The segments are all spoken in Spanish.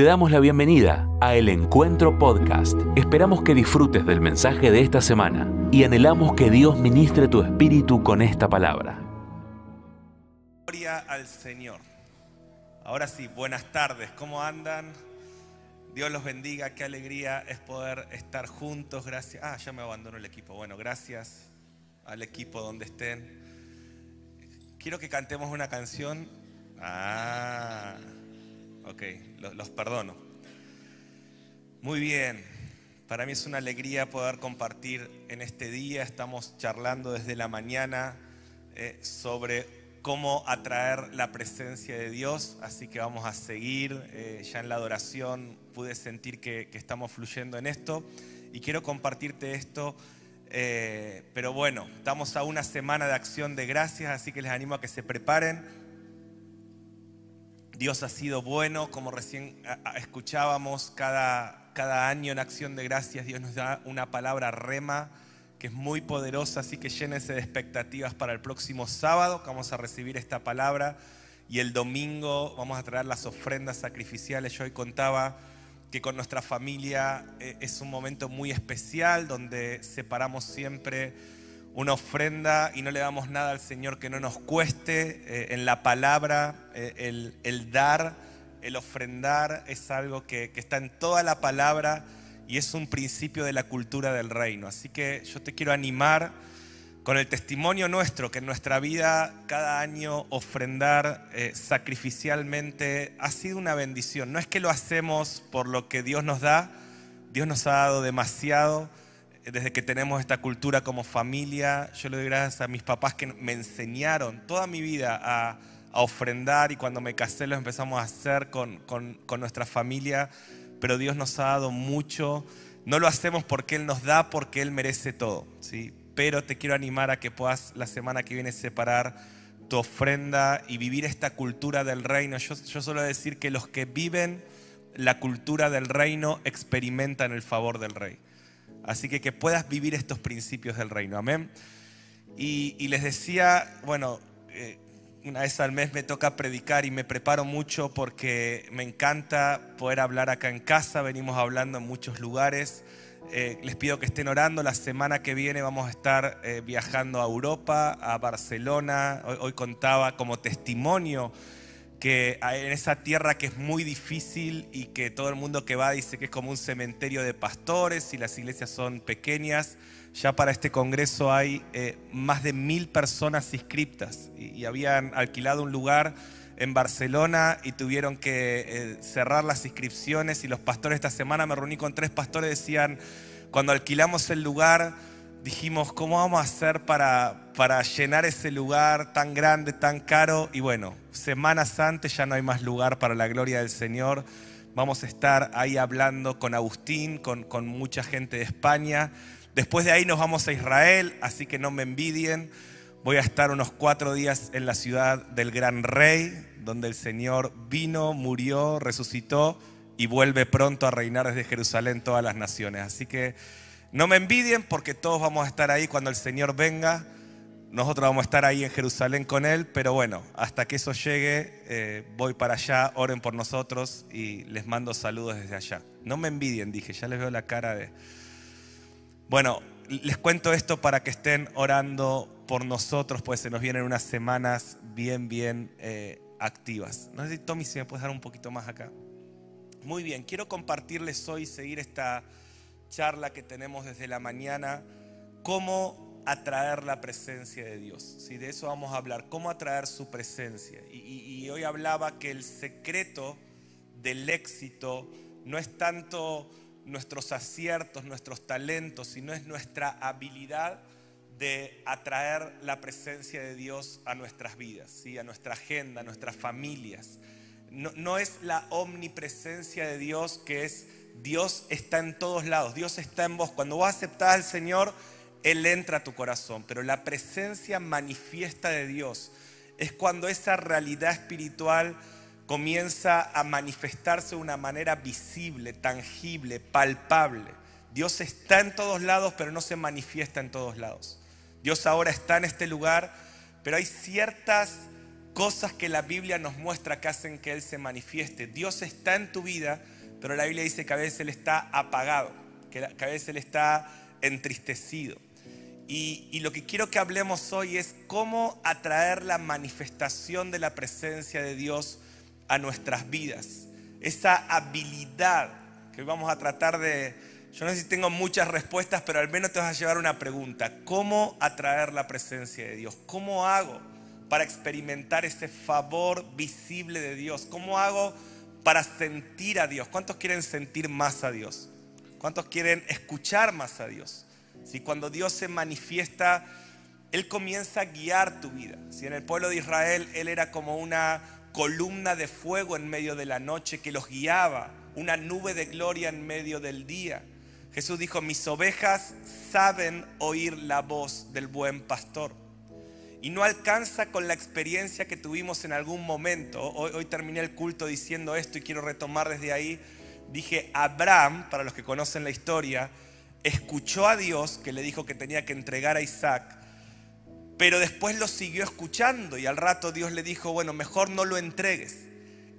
Te damos la bienvenida a El Encuentro Podcast. Esperamos que disfrutes del mensaje de esta semana y anhelamos que Dios ministre tu espíritu con esta palabra. Gloria al Señor. Ahora sí, buenas tardes, ¿cómo andan? Dios los bendiga, qué alegría es poder estar juntos. Gracias. Ah, ya me abandonó el equipo. Bueno, gracias al equipo donde estén. Quiero que cantemos una canción. Ah, ok, los, perdono. Muy bien, para mí es una alegría poder compartir en este día. Estamos charlando desde la mañana eh, sobre cómo atraer la presencia de Dios, así que vamos a seguir. Eh, ya en la adoración pude sentir que, que estamos fluyendo en esto y quiero compartirte esto. Eh, pero bueno, estamos a una semana de acción de gracias, así que les animo a que se preparen. Dios ha sido bueno, como recién escuchábamos, cada, cada año en acción de gracias Dios nos da una palabra rema que es muy poderosa, así que llénense de expectativas para el próximo sábado, que vamos a recibir esta palabra, y el domingo vamos a traer las ofrendas sacrificiales. Yo hoy contaba que con nuestra familia eh, es un momento muy especial donde separamos siempre una ofrenda y no le damos nada al Señor que no nos cueste. Eh, en la palabra, eh, el, el dar, el ofrendar es algo que, que está en toda la palabra y es un principio de la cultura del reino. Así que yo te quiero animar con el testimonio nuestro, que en nuestra vida cada año ofrendar eh, sacrificialmente ha sido una bendición. No es que lo hacemos por lo que Dios nos da, Dios nos ha dado demasiado. Desde que tenemos esta cultura como familia, yo le doy gracias a mis papás que me enseñaron toda mi vida a, a ofrendar y cuando me casé lo empezamos a hacer con, con- con nuestra familia, pero Dios nos ha dado mucho. No lo hacemos porque Él nos da, porque Él merece todo, ¿sí? Pero te quiero animar a que puedas la semana que viene separar tu ofrenda y vivir esta cultura del reino. Yo, yo suelo decir que los que viven la cultura del reino experimentan el favor del rey. Así que que puedas vivir estos principios del reino. Amén. Y, les decía, bueno, eh, una vez al mes me toca predicar y me preparo mucho porque me encanta poder hablar acá en casa. Venimos hablando en muchos lugares. Eh, les pido que estén orando. La semana que viene vamos a estar eh, viajando a Europa, a Barcelona. Hoy contaba como testimonio que en esa tierra que es muy difícil y que todo el mundo que va dice que es como un cementerio de pastores y las iglesias son pequeñas. Ya para este congreso hay eh, más de mil personas inscriptas y, habían alquilado un lugar en Barcelona y tuvieron que eh, cerrar las inscripciones y los pastores esta semana me reuní con tres pastores decían cuando alquilamos el lugar dijimos cómo vamos a hacer para, para llenar ese lugar tan grande tan caro y bueno semanas antes ya no hay más lugar para la gloria del Señor. Vamos a estar ahí hablando con Agustín con, con mucha gente de España. Después de ahí nos vamos a Israel así que no me envidien. Voy a estar unos cuatro días en la ciudad del Gran Rey, donde el Señor vino, murió, resucitó y vuelve pronto a reinar desde Jerusalén todas las naciones. Así que no me envidien porque todos vamos a estar ahí cuando el Señor venga. Nosotros vamos a estar ahí en Jerusalén con Él, pero bueno, hasta que eso llegue, eh, voy para allá, oren por nosotros y les mando saludos desde allá. No me envidien, dije, ya les veo la cara de... Bueno, les cuento esto para que estén orando por nosotros, pues se nos vienen unas semanas bien, bien eh, activas. No sé Tommy, si me puedes dar un poquito más acá. Muy bien, quiero compartirles hoy, seguir esta charla que tenemos desde la mañana, cómo atraer la presencia de Dios. ¿sí? De eso vamos a hablar, cómo atraer su presencia. Y, hoy hablaba que el secreto del éxito no es tanto nuestros aciertos, nuestros talentos, sino es nuestra habilidad de atraer la presencia de Dios a nuestras vidas, ¿sí? a nuestra agenda, a nuestras familias. No, no es la omnipresencia de Dios que es Dios está en todos lados, Dios está en vos. Cuando vos aceptás al Señor, Él entra a tu corazón, pero la presencia manifiesta de Dios es cuando esa realidad espiritual comienza a manifestarse de una manera visible, tangible, palpable. Dios está en todos lados, pero no se manifiesta en todos lados. Dios ahora está en este lugar, pero hay ciertas cosas que la Biblia nos muestra que hacen que Él se manifieste. Dios está en tu vida, pero la Biblia dice que a veces Él está apagado, que a veces Él está entristecido. Y, lo que quiero que hablemos hoy es cómo atraer la manifestación de la presencia de Dios a nuestras vidas. Esa habilidad que hoy vamos a tratar de... Yo no sé si tengo muchas respuestas, pero al menos te vas a llevar una pregunta. ¿Cómo atraer la presencia de Dios? ¿Cómo hago para experimentar ese favor visible de Dios? ¿Cómo hago para sentir a Dios? ¿Cuántos quieren sentir más a Dios? ¿Cuántos quieren escuchar más a Dios? Si cuando Dios se manifiesta, Él comienza a guiar tu vida. Si en el pueblo de Israel Él era como una columna de fuego en medio de la noche que los guiaba, una nube de gloria en medio del día. Jesús dijo, mis ovejas saben oír la voz del buen pastor. Y no alcanza con la experiencia que tuvimos en algún momento. Hoy, terminé el culto diciendo esto y quiero retomar desde ahí. Dije, Abraham, para los que conocen la historia, escuchó a Dios que le dijo que tenía que entregar a Isaac, pero después lo siguió escuchando y al rato Dios le dijo, bueno, mejor no lo entregues.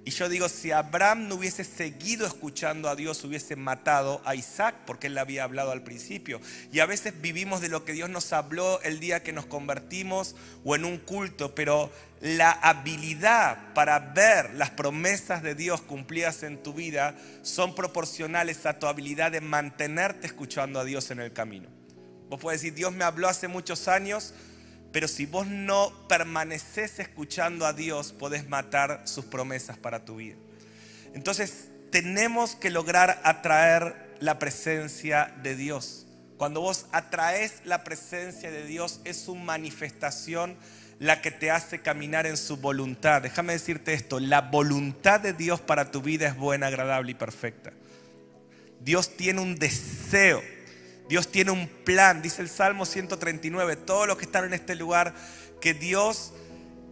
Y yo digo, si Abraham no hubiese seguido escuchando a Dios, hubiese matado a Isaac, porque él le había hablado al principio. Y a veces vivimos de lo que Dios nos habló el día que nos convertimos o en un culto, pero la habilidad para ver las promesas de Dios cumplidas en tu vida son proporcionales a tu habilidad de mantenerte escuchando a Dios en el camino. Vos puedes decir, Dios me habló hace muchos años, pero si vos no permaneces escuchando a Dios, podés matar sus promesas para tu vida. Entonces, tenemos que lograr atraer la presencia de Dios. Cuando vos atraes la presencia de Dios, es su manifestación la que te hace caminar en su voluntad. Déjame decirte esto, la voluntad de Dios para tu vida es buena, agradable y perfecta. Dios tiene un deseo Dios tiene un plan, dice el Salmo 139, todos los que están en este lugar, que Dios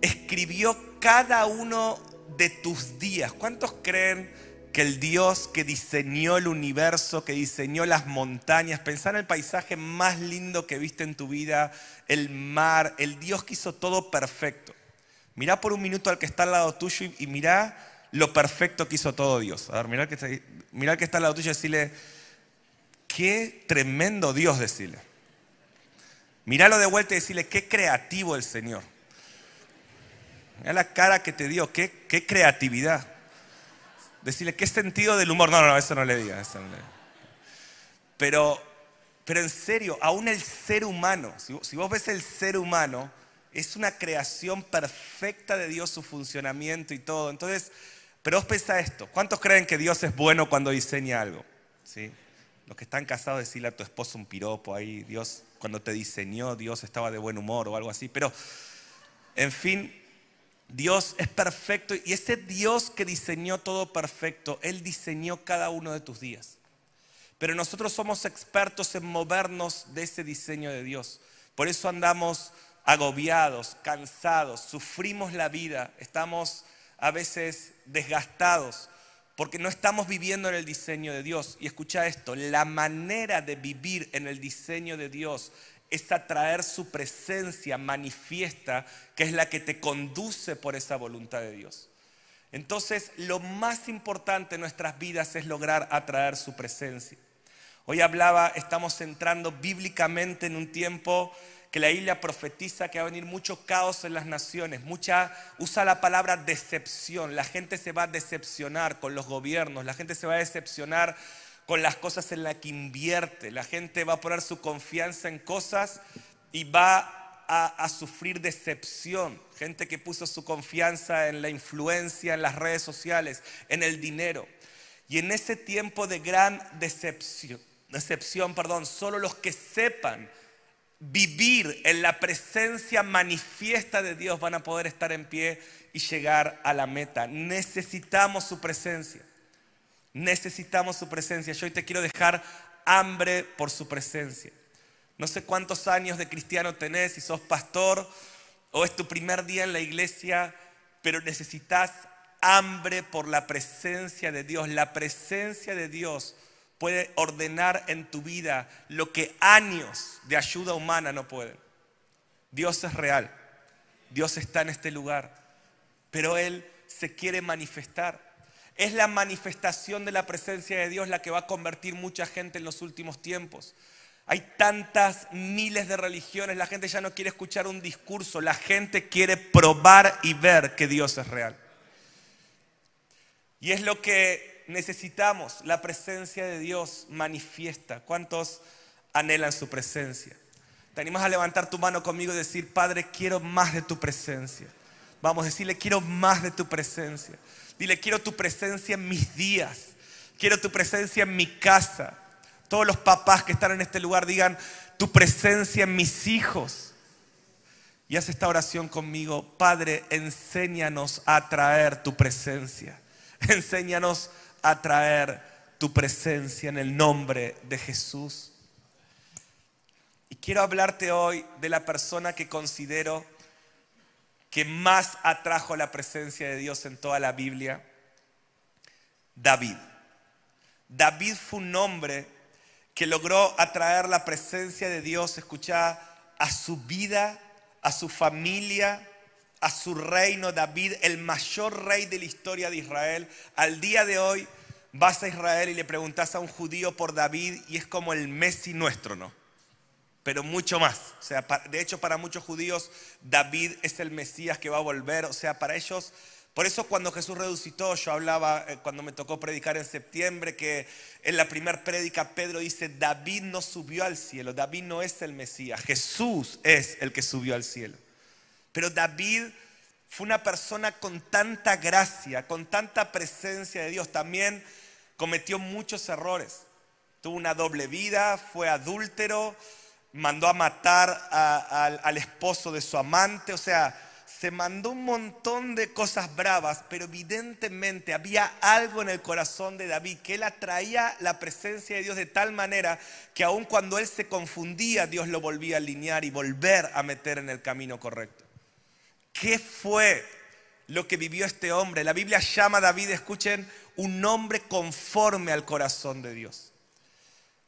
escribió cada uno de tus días. ¿Cuántos creen que el Dios que diseñó el universo, que diseñó las montañas, pensar en el paisaje más lindo que viste en tu vida, el mar, el Dios que hizo todo perfecto? Mirá por un minuto al que está al lado tuyo y, mirá lo perfecto que hizo todo Dios. A ver, que está, al que está al lado tuyo y decirle, Qué tremendo Dios, decirle. Míralo de vuelta y decirle, qué creativo el Señor. Mira la cara que te dio, qué, qué creatividad. Decirle, qué sentido del humor. No, no, eso no le diga. Pero, pero en serio, aún el ser humano, si, si vos ves el ser humano, es una creación perfecta de Dios, su funcionamiento y todo. Entonces, pero vos pensá esto, ¿cuántos creen que Dios es bueno cuando diseña algo? ¿Sí? Los que están casados, decirle a tu esposo un piropo ahí, Dios, cuando te diseñó, Dios estaba de buen humor o algo así. Pero, en fin, Dios es perfecto y ese Dios que diseñó todo perfecto, Él diseñó cada uno de tus días. Pero nosotros somos expertos en movernos de ese diseño de Dios. Por eso andamos agobiados, cansados, sufrimos la vida, estamos a veces desgastados porque no estamos viviendo en el diseño de Dios. Y escucha esto, la manera de vivir en el diseño de Dios es atraer su presencia manifiesta, que es la que te conduce por esa voluntad de Dios. Entonces, lo más importante en nuestras vidas es lograr atraer su presencia. Hoy hablaba, estamos entrando bíblicamente en un tiempo que la Biblia profetiza que va a venir mucho caos en las naciones, mucha usa la palabra decepción, la gente se va a decepcionar con los gobiernos, la gente se va a decepcionar con las cosas en las que invierte, la gente va a poner su confianza en cosas y va a, a sufrir decepción, gente que puso su confianza en la influencia, en las redes sociales, en el dinero. Y en ese tiempo de gran decepción, decepción, perdón, solo los que sepan vivir en la presencia manifiesta de Dios van a poder estar en pie y llegar a la meta. Necesitamos su presencia. Necesitamos su presencia. Yo hoy te quiero dejar hambre por su presencia. No sé cuántos años de cristiano tenés, si sos pastor o es tu primer día en la iglesia, pero necesitas hambre por la presencia de Dios. La presencia de Dios puede ordenar en tu vida lo que años de ayuda humana no pueden. Dios es real. Dios está en este lugar. pero Él se quiere manifestar. Es la manifestación de la presencia de Dios la que va a convertir mucha gente en los últimos tiempos. Hay tantas miles de religiones, la gente ya no quiere escuchar un discurso, la gente quiere probar y ver que Dios es real. Y es lo que necesitamos, la presencia de Dios manifiesta. ¿Cuántos anhelan su presencia? Te animas a levantar tu mano conmigo y decir, Padre, quiero más de tu presencia. Vamos a decirle, quiero más de tu presencia. Dile, quiero tu presencia en mis días. Quiero tu presencia en mi casa. Todos los papás que están en este lugar digan, tu presencia en mis hijos. Y haz esta oración conmigo. Padre, enséñanos a traer tu presencia. Enséñanos a traer tu presencia en el nombre de Jesús. Y quiero hablarte hoy de la persona que considero que más atrajo la presencia de Dios en toda la Biblia, David. David fue un hombre que logró atraer la presencia de Dios, escucha, a su vida, a su familia, a su reino. David, el mayor rey de la historia de Israel. Al día de hoy vas a Israel y le preguntas a un judío por David y es como el Messi nuestro, ¿no? pero mucho más. O sea, de hecho para muchos judíos David es el Mesías que va a volver. O sea, para ellos, por eso cuando Jesús resucitó, yo hablaba eh, cuando me tocó predicar en septiembre, que en la primera prédica Pedro dice, David no subió al cielo, David no es el Mesías, Jesús es el que subió al cielo. Pero David fue una persona con tanta gracia, con tanta presencia de Dios, también cometió muchos errores. Tuvo una doble vida, fue adúltero, mandó a matar al esposo de su amante, o sea, se mandó un montón de cosas bravas, pero evidentemente había algo en el corazón de David que él atraía la presencia de Dios de tal manera que aun cuando él se confundía, Dios lo volvía a alinear y volver a meter en el camino correcto. ¿Qué fue lo que vivió este hombre? La Biblia llama a David, escuchen, un hombre conforme al corazón de Dios.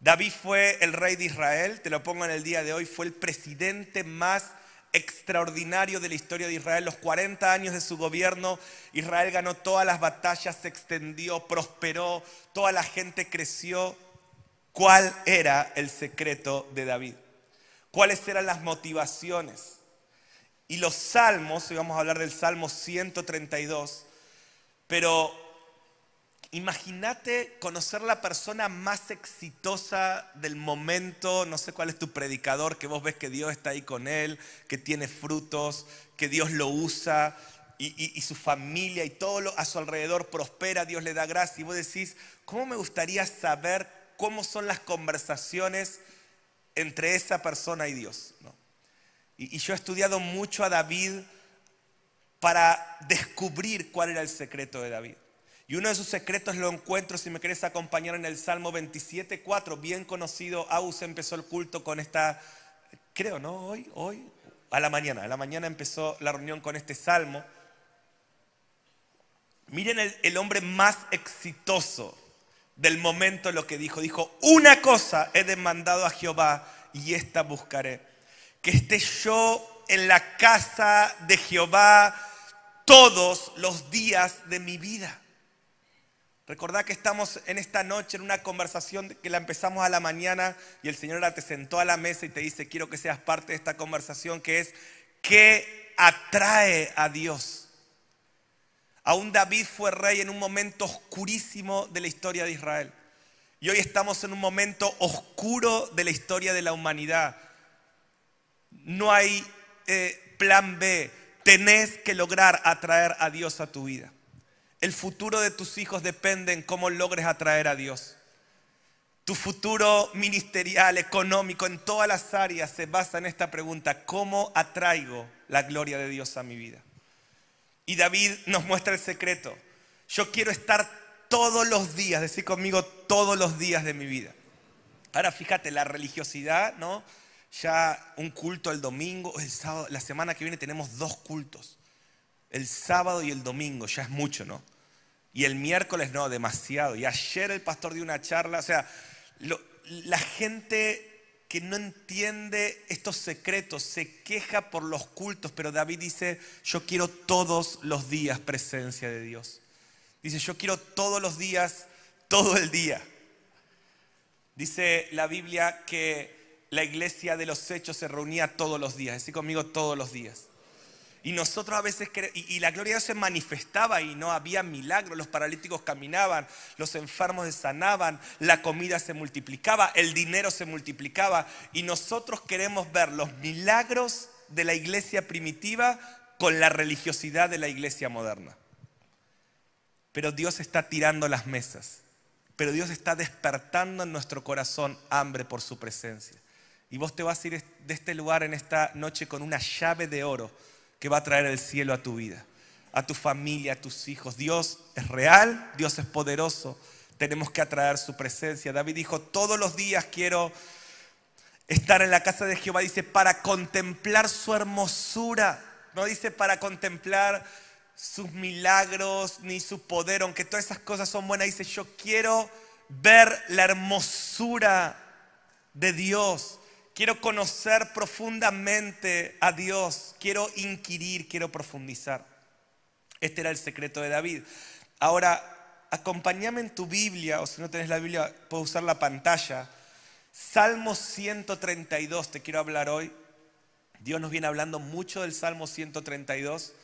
David fue el rey de Israel, te lo pongo en el día de hoy, fue el presidente más extraordinario de la historia de Israel. Los 40 años de su gobierno, Israel ganó todas las batallas, se extendió, prosperó, toda la gente creció. ¿Cuál era el secreto de David? ¿Cuáles eran las motivaciones? Y los salmos, hoy vamos a hablar del Salmo 132, pero Imagínate conocer la persona más exitosa del momento, no sé cuál es tu predicador, que vos ves que Dios está ahí con él, que tiene frutos, que Dios lo usa y, su familia y todo lo, a su alrededor prospera, Dios le da gracia. Y vos decís, ¿cómo me gustaría saber cómo son las conversaciones entre esa persona y Dios? Y yo he estudiado mucho a David para descubrir cuál era el secreto de David. Y uno de sus secretos lo encuentro, si me quieres acompañar, en el Salmo 27.4, bien conocido. Aus empezó el culto con esta, creo, ¿no? Hoy, hoy, a la mañana. A la mañana empezó la reunión con este Salmo. Miren el, el hombre más exitoso del momento lo que dijo. Dijo, una cosa he demandado a Jehová y esta buscaré. Que esté yo en la casa de Jehová todos los días de mi vida Recordad que estamos en esta noche en una conversación que la empezamos a la mañana y el Señor te sentó a la mesa y te dice, quiero que seas parte de esta conversación que es, ¿qué atrae a Dios? Aún David fue rey en un momento oscurísimo de la historia de Israel. Y hoy estamos en un momento oscuro de la historia de la humanidad. No hay eh, plan B. Tenés que lograr atraer a Dios a tu vida. El futuro de tus hijos depende en cómo logres atraer a Dios. Tu futuro ministerial, económico, en todas las áreas se basa en esta pregunta, ¿cómo atraigo la gloria de Dios a mi vida? Y David nos muestra el secreto. Yo quiero estar todos los días, decir conmigo todos los días de mi vida. Ahora fíjate, la religiosidad, ¿no? Ya un culto el domingo, el sábado, la semana que viene tenemos dos cultos. El sábado y el domingo, ya es mucho, ¿no? Y el miércoles no, demasiado. Y ayer el pastor dio una charla, o sea, la gente que no entiende estos secretos, se queja por los cultos, pero David dice, yo quiero todos los días presencia de Dios. Dice, yo quiero todos los días, todo el día. Dice la Biblia que la iglesia de los hechos se reunía todos los días, así conmigo todos los días. Y nosotros a veces, y, la gloria de Dios se manifestaba y no había milagros, los paralíticos caminaban, los enfermos se sanaban, la comida se multiplicaba, el dinero se multiplicaba. Y nosotros queremos ver los milagros de la iglesia primitiva con la religiosidad de la iglesia moderna. Pero Dios está tirando las mesas, pero Dios está despertando en nuestro corazón hambre por su presencia. Y vos te vas a ir de este lugar en esta noche con una llave de oro que va a traer el cielo a tu vida, a tu familia, a tus hijos. Dios es real, Dios es poderoso. Tenemos que atraer su presencia. David dijo, todos los días quiero estar en la casa de Jehová. Dice, para contemplar su hermosura. No dice para contemplar sus milagros ni su poder, aunque todas esas cosas son buenas. Dice, yo quiero ver la hermosura de Dios. Quiero conocer profundamente a Dios. Quiero inquirir, quiero profundizar. Este era el secreto de David. Ahora, acompáñame en tu Biblia, o si no tenés la Biblia, puedes usar la pantalla. Salmo 132, te quiero hablar hoy. Dios nos viene hablando mucho del Salmo 132.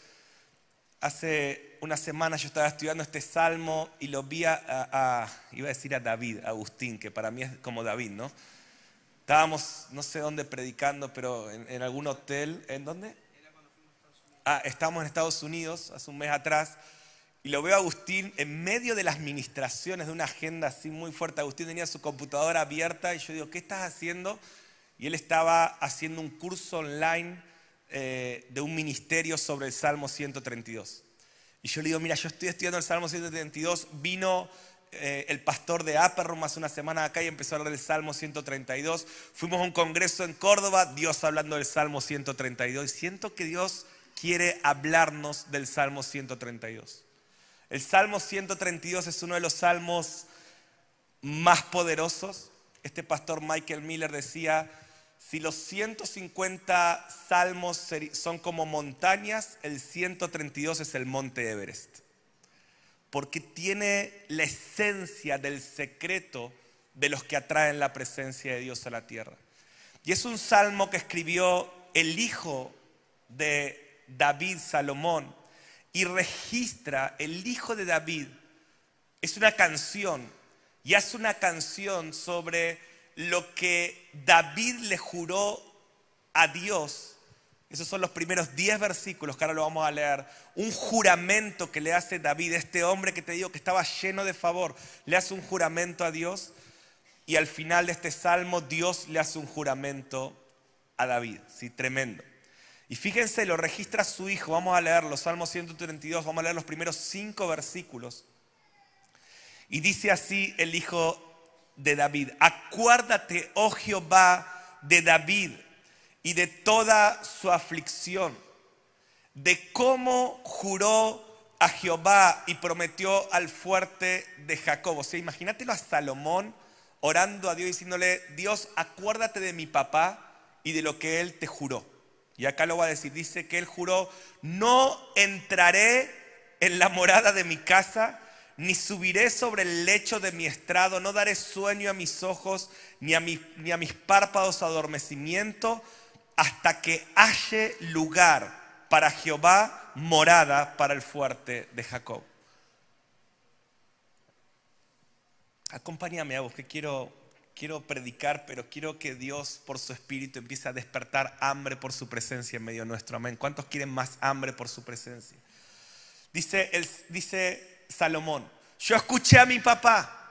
Hace una semana yo estaba estudiando este salmo y lo vi a, iba a decir a David, Agustín, que para mí es como David, ¿no? Estábamos, no sé dónde predicando, pero en, algún hotel. ¿En dónde? Ah, estábamos en Estados Unidos hace un mes atrás. Y lo veo a Agustín en medio de las ministraciones de una agenda así muy fuerte. Agustín tenía su computadora abierta y yo digo, ¿qué estás haciendo? Y él estaba haciendo un curso online eh, de un ministerio sobre el Salmo 132. Y yo le digo, mira, yo estoy estudiando el Salmo 132, vino eh, el pastor de Aperrum hace una semana acá y empezó a hablar del Salmo 132. Fuimos a un congreso en Córdoba, Dios hablando del Salmo 132. Y siento que Dios quiere hablarnos del Salmo 132. El Salmo 132 es uno de los salmos más poderosos. Este pastor Michael Miller decía, si los 150 salmos son como montañas, el 132 es el monte Everest porque tiene la esencia del secreto de los que atraen la presencia de Dios a la tierra. Y es un salmo que escribió el hijo de David, Salomón, y registra el hijo de David. Es una canción, y es una canción sobre lo que David le juró a Dios esos son los primeros 10 versículos que ahora lo vamos a leer. Un juramento que le hace David, este hombre que te digo que estaba lleno de favor, le hace un juramento a Dios y al final de este salmo Dios le hace un juramento a David. Sí, tremendo. Y fíjense, lo registra su hijo. Vamos a leer los Salmos 132, vamos a leer los primeros 5 versículos. Y dice así el hijo de David, acuérdate, oh Jehová, de David y de toda su aflicción, de cómo juró a Jehová y prometió al fuerte de Jacob. O sea, imagínatelo a Salomón orando a Dios diciéndole, Dios, acuérdate de mi papá y de lo que él te juró. Y acá lo va a decir, dice que él juró, no entraré en la morada de mi casa, ni subiré sobre el lecho de mi estrado, no daré sueño a mis ojos, ni a, ni a mis párpados adormecimiento, hasta que halle lugar para Jehová, morada para el fuerte de Jacob. Acompáñame a vos, que quiero, quiero predicar, pero quiero que Dios por su espíritu empiece a despertar hambre por su presencia en medio nuestro. Amén. ¿Cuántos quieren más hambre por su presencia? Dice, dice Salomón, yo escuché a mi papá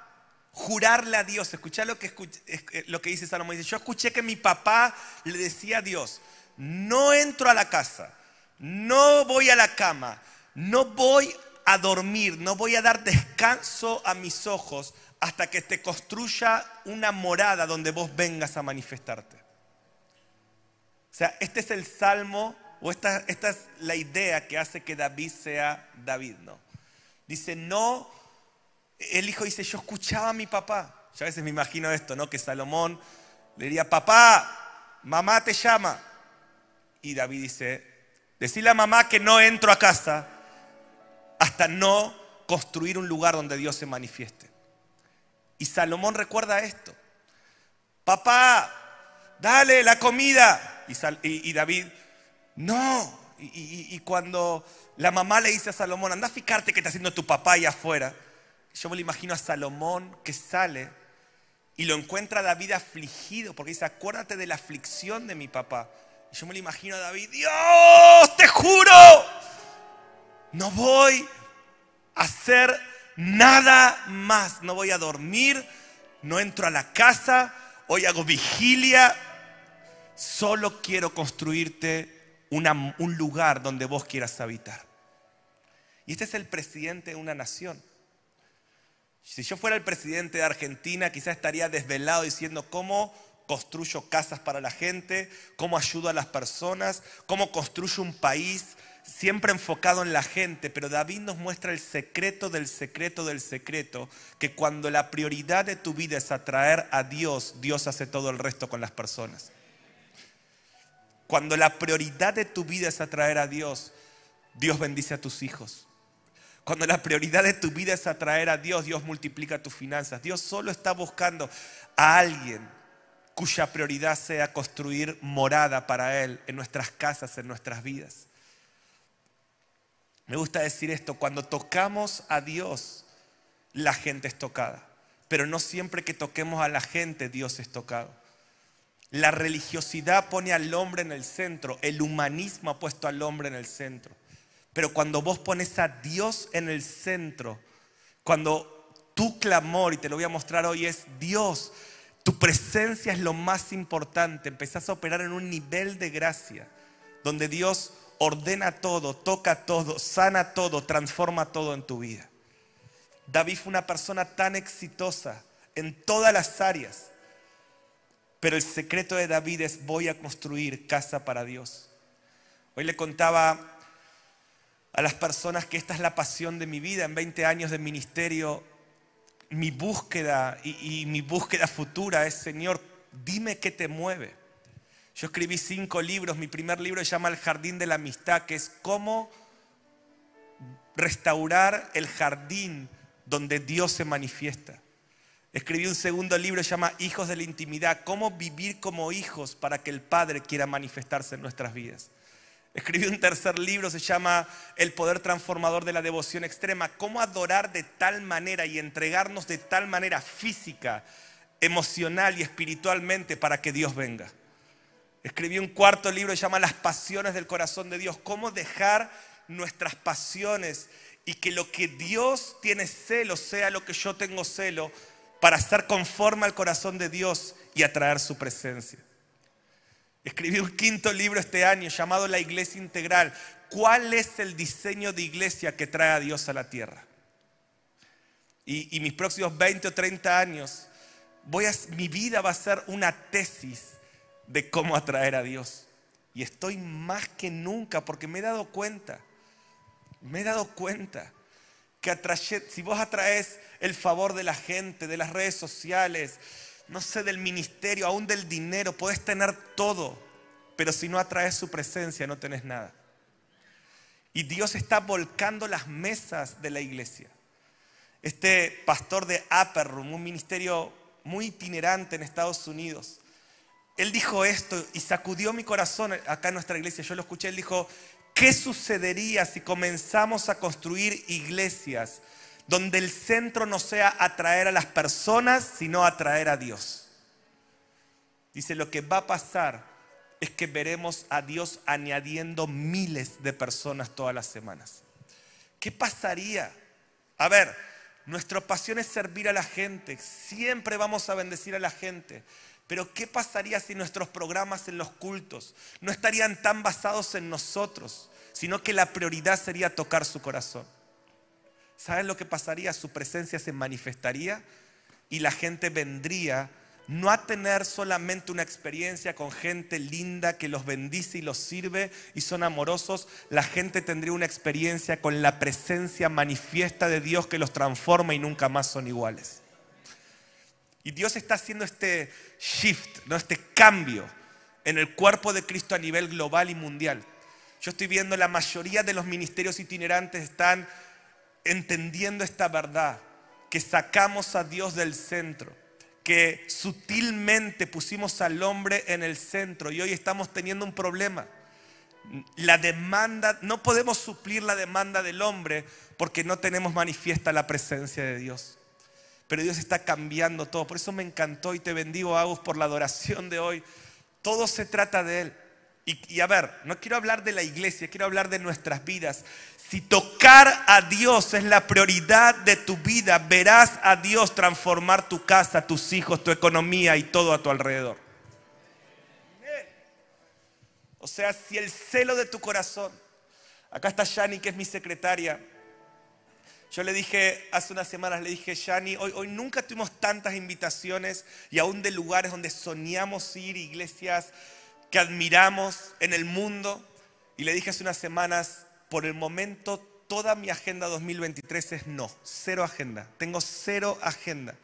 jurarle a Dios. Escuchá lo que, eh, lo que dice Salomón. Dice, yo escuché que mi papá le decía a Dios, no entro a la casa, no voy a la cama, no voy a dormir, no voy a dar descanso a mis ojos hasta que te construya una morada donde vos vengas a manifestarte. O sea, este es el salmo, o esta, esta es la idea que hace que David sea David, ¿no? Dice, no el hijo dice, yo escuchaba a mi papá. Yo a veces me imagino esto, ¿no? Que Salomón le diría, papá, mamá te llama. Y David dice, decirle a mamá que no entro a casa hasta no construir un lugar donde Dios se manifieste. Y Salomón recuerda esto. Papá, dale la comida. Y, David, no. Y, cuando la mamá le dice a Salomón, anda a fijarte que está haciendo tu papá allá afuera. Yo me lo imagino a Salomón que sale y lo encuentra a David afligido porque dice, acuérdate de la aflicción de mi papá. Y yo me lo imagino a David, Dios, te juro, no voy a hacer nada más. No voy a dormir, no entro a la casa, hoy hago vigilia. Solo quiero construirte un lugar donde vos quieras habitar. Y este es el presidente de una nación. Si yo fuera el presidente de Argentina, quizás estaría desvelado diciendo cómo construyo casas para la gente, cómo ayudo a las personas, cómo construyo un país siempre enfocado en la gente, pero David nos muestra el secreto del secreto del secreto, que cuando la prioridad de tu vida es atraer a Dios, Dios hace todo el resto con las personas. Cuando la prioridad de tu vida es atraer a Dios, Dios bendice a tus hijos. Cuando la prioridad de tu vida es atraer a Dios, Dios multiplica tus finanzas. Dios solo está buscando a alguien cuya prioridad sea construir morada para Él en nuestras casas, en nuestras vidas. Me gusta decir esto, cuando tocamos a Dios, la gente es tocada. Pero no siempre que toquemos a la gente, Dios es tocado. La religiosidad pone al hombre en el centro, el humanismo ha puesto al hombre en el centro. Pero cuando vos pones a Dios en el centro, cuando tu clamor, y te lo voy a mostrar hoy, es Dios, tu presencia es lo más importante, empezás a operar en un nivel de gracia, donde Dios ordena todo, toca todo, sana todo, transforma todo en tu vida. David fue una persona tan exitosa en todas las áreas, pero el secreto de David es voy a construir casa para Dios. Hoy le contaba a las personas que esta es la pasión de mi vida. En 20 años de ministerio, mi búsqueda y, mi búsqueda futura es, Señor, dime qué te mueve. Yo escribí cinco libros. Mi primer libro se llama El Jardín de la Amistad, que es cómo restaurar el jardín donde Dios se manifiesta. Escribí un segundo libro se llama Hijos de la Intimidad, cómo vivir como hijos para que el Padre quiera manifestarse en nuestras vidas. Escribí un tercer libro, se llama El poder transformador de la devoción extrema. Cómo adorar de tal manera y entregarnos de tal manera física, emocional y espiritualmente para que Dios venga. Escribí un cuarto libro, se llama Las pasiones del corazón de Dios. Cómo dejar nuestras pasiones y que lo que Dios tiene celo sea lo que yo tengo celo para estar conforme al corazón de Dios y atraer su presencia. Escribí un quinto libro este año llamado La Iglesia Integral. ¿Cuál es el diseño de iglesia que trae a Dios a la tierra? Y, mis próximos 20 o 30 años, voy a, mi vida va a ser una tesis de cómo atraer a Dios. Y estoy más que nunca porque me he dado cuenta, me he dado cuenta que si vos atraes el favor de la gente, de las redes sociales, no sé, del ministerio, aún del dinero, puedes tener todo, pero si no atraes su presencia no tenés nada. Y Dios está volcando las mesas de la iglesia. Este pastor de Upper Room, un ministerio muy itinerante en Estados Unidos, él dijo esto y sacudió mi corazón acá en nuestra iglesia. Yo lo escuché, él dijo, ¿qué sucedería si comenzamos a construir iglesias donde el centro no sea atraer a las personas, sino atraer a Dios. Dice, lo que va a pasar es que veremos a Dios añadiendo miles de personas todas las semanas. ¿Qué pasaría? A ver, nuestra pasión es servir a la gente, siempre vamos a bendecir a la gente, pero ¿qué pasaría si nuestros programas en los cultos no estarían tan basados en nosotros, sino que la prioridad sería tocar su corazón? ¿Saben lo que pasaría? Su presencia se manifestaría y la gente vendría no a tener solamente una experiencia con gente linda que los bendice y los sirve y son amorosos, la gente tendría una experiencia con la presencia manifiesta de Dios que los transforma y nunca más son iguales. Y Dios está haciendo este shift, ¿no? este cambio en el cuerpo de Cristo a nivel global y mundial. Yo estoy viendo la mayoría de los ministerios itinerantes están entendiendo esta verdad, que sacamos a Dios del centro, que sutilmente pusimos al hombre en el centro y hoy estamos teniendo un problema. La demanda, no podemos suplir la demanda del hombre porque no tenemos manifiesta la presencia de Dios. Pero Dios está cambiando todo. Por eso me encantó y te bendigo, Agus, por la adoración de hoy. Todo se trata de Él. Y, a ver, no quiero hablar de la iglesia, quiero hablar de nuestras vidas. Si tocar a Dios es la prioridad de tu vida, verás a Dios transformar tu casa, tus hijos, tu economía y todo a tu alrededor. O sea, si el celo de tu corazón, acá está Shani, que es mi secretaria, yo le dije hace unas semanas, le dije, Shani, hoy, hoy nunca tuvimos tantas invitaciones y aún de lugares donde soñamos ir, iglesias que admiramos en el mundo. Y le dije hace unas semanas, por el momento toda mi agenda 2023 es no, cero agenda. Tengo cero agenda.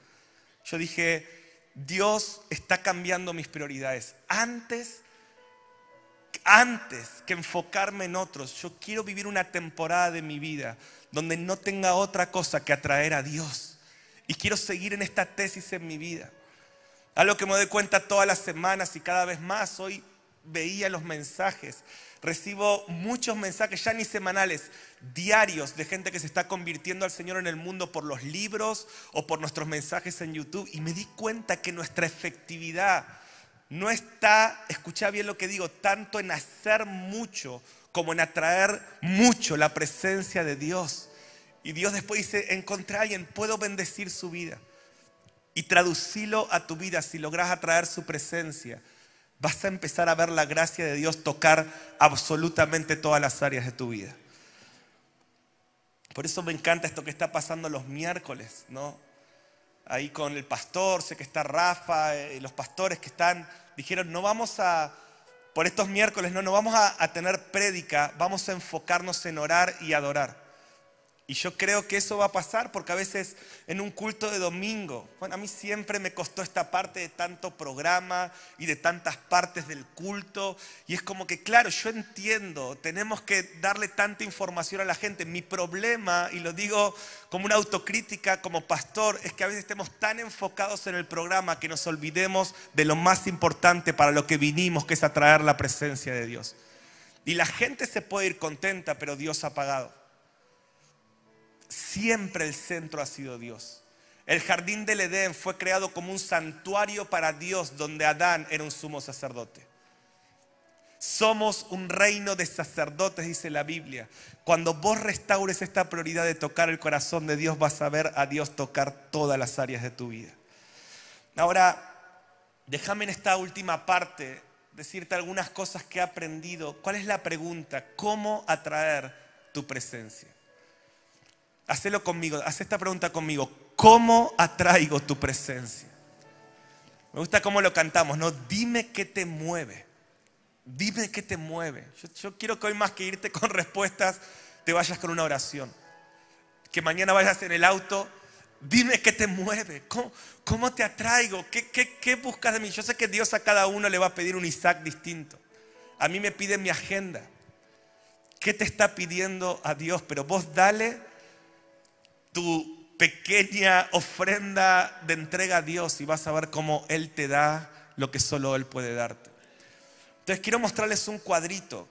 Yo dije, Dios está cambiando mis prioridades. Antes, antes que enfocarme en otros, yo quiero vivir una temporada de mi vida donde no tenga otra cosa que atraer a Dios. Y quiero seguir en esta tesis en mi vida. Algo que me doy cuenta todas las semanas y cada vez más. Hoy veía los mensajes. Recibo muchos mensajes, ya ni semanales, diarios de gente que se está convirtiendo al Señor en el mundo por los libros o por nuestros mensajes en YouTube. Y me di cuenta que nuestra efectividad no está, escucha bien lo que digo, tanto en hacer mucho como en atraer mucho la presencia de Dios. Y Dios después dice, encontré a alguien, puedo bendecir su vida. Y traducirlo a tu vida si logras atraer su presencia vas a empezar a ver la gracia de Dios tocar absolutamente todas las áreas de tu vida. Por eso me encanta esto que está pasando los miércoles, ¿no? Ahí con el pastor, sé que está Rafa, eh, los pastores que están, dijeron, no vamos a, por estos miércoles, no, no vamos a, a tener prédica, vamos a enfocarnos en orar y adorar. Y yo creo que eso va a pasar porque a veces en un culto de domingo, bueno, a mí siempre me costó esta parte de tanto programa y de tantas partes del culto. Y es como que, claro, yo entiendo, tenemos que darle tanta información a la gente. Mi problema, y lo digo como una autocrítica como pastor, es que a veces estemos tan enfocados en el programa que nos olvidemos de lo más importante para lo que vinimos, que es atraer la presencia de Dios. Y la gente se puede ir contenta, pero Dios ha pagado. Siempre el centro ha sido Dios. El jardín del Edén fue creado como un santuario para Dios donde Adán era un sumo sacerdote. Somos un reino de sacerdotes, dice la Biblia. Cuando vos restaures esta prioridad de tocar el corazón de Dios, vas a ver a Dios tocar todas las áreas de tu vida. Ahora, déjame en esta última parte decirte algunas cosas que he aprendido. ¿Cuál es la pregunta? ¿Cómo atraer tu presencia? Hacelo conmigo, haz esta pregunta conmigo. ¿Cómo atraigo tu presencia? Me gusta cómo lo cantamos, ¿no? Dime qué te mueve. Dime qué te mueve. Yo, quiero que hoy más que irte con respuestas, te vayas con una oración. Que mañana vayas en el auto, dime qué te mueve. ¿Cómo, te atraigo? ¿Qué, ¿Qué buscas de mí? Yo sé que Dios a cada uno le va a pedir un Isaac distinto. A mí me pide mi agenda. ¿Qué te está pidiendo a Dios? Pero vos dale tu pequeña ofrenda de entrega a Dios y vas a ver cómo Él te da lo que solo Él puede darte. Entonces quiero mostrarles un cuadrito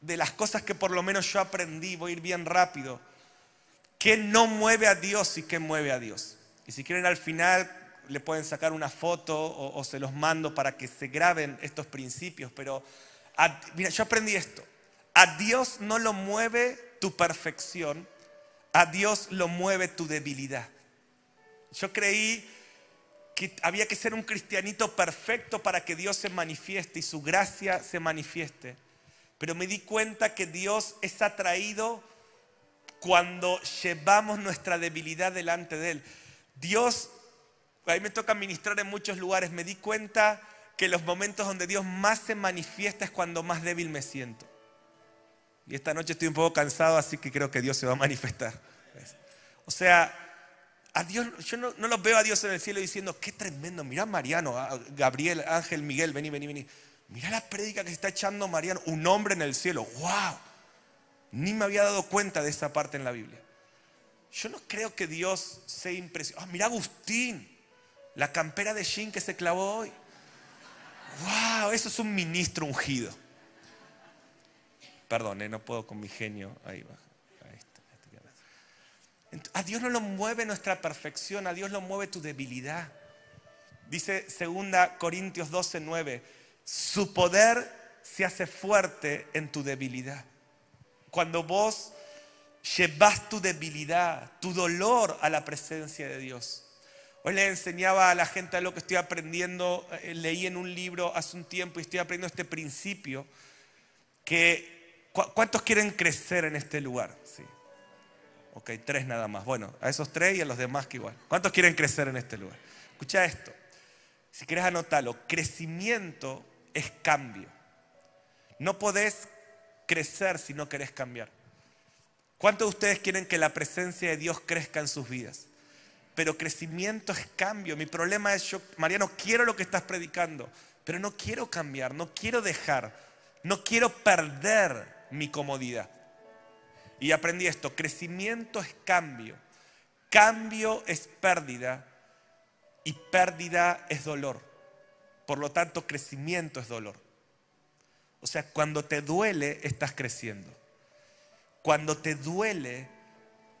de las cosas que por lo menos yo aprendí, voy a ir bien rápido. ¿Qué no mueve a Dios y qué mueve a Dios? Y si quieren al final le pueden sacar una foto o, se los mando para que se graben estos principios, pero mira, yo aprendí esto. A Dios no lo mueve tu perfección, a Dios lo mueve tu debilidad. Yo creí que había que ser un cristianito perfecto para que Dios se manifieste y su gracia se manifieste. Pero me di cuenta que Dios es atraído cuando llevamos nuestra debilidad delante de Él. Dios, a mí me toca ministrar en muchos lugares, me di cuenta que los momentos donde Dios más se manifiesta es cuando más débil me siento. Y esta noche estoy un poco cansado, así que creo que Dios se va a manifestar. O sea, a Dios, yo no, no lo veo a Dios en el cielo diciendo, qué tremendo, mira Mariano, Gabriel, Ángel, Miguel, vení, vení, vení. Mira la prédica que está echando Mariano, un hombre en el cielo. ¡Wow! Ni me había dado cuenta de esa parte en la Biblia. Yo no creo que Dios se impresionado. Ah, mira Agustín, la campera de Shin que se clavó hoy. ¡Wow! Eso es un ministro ungido. Perdón, no puedo con mi genio. Ahí va. A Dios no lo mueve nuestra perfección, a Dios lo mueve tu debilidad. Dice 2 Corintios 12, 9, su poder se hace fuerte en tu debilidad. Cuando vos llevas tu debilidad, tu dolor a la presencia de Dios. Hoy le enseñaba a la gente lo que estoy aprendiendo, eh, leí en un libro hace un tiempo y estoy aprendiendo este principio, que ¿cuántos quieren crecer en este lugar? Sí. Ok, tres nada más. Bueno, a esos tres y a los demás que igual. ¿Cuántos quieren crecer en este lugar? Escucha esto. Si quieres anotarlo, crecimiento es cambio. No podés crecer si no querés cambiar. ¿Cuántos de ustedes quieren que la presencia de Dios crezca en sus vidas? Pero crecimiento es cambio. Mi problema es yo, Mariano, quiero lo que estás predicando, pero no quiero cambiar, no quiero dejar, no quiero perder mi comodidad. Y aprendí esto, crecimiento es cambio, cambio es pérdida y pérdida es dolor. Por lo tanto, crecimiento es dolor. O sea, cuando te duele, estás creciendo. Cuando te duele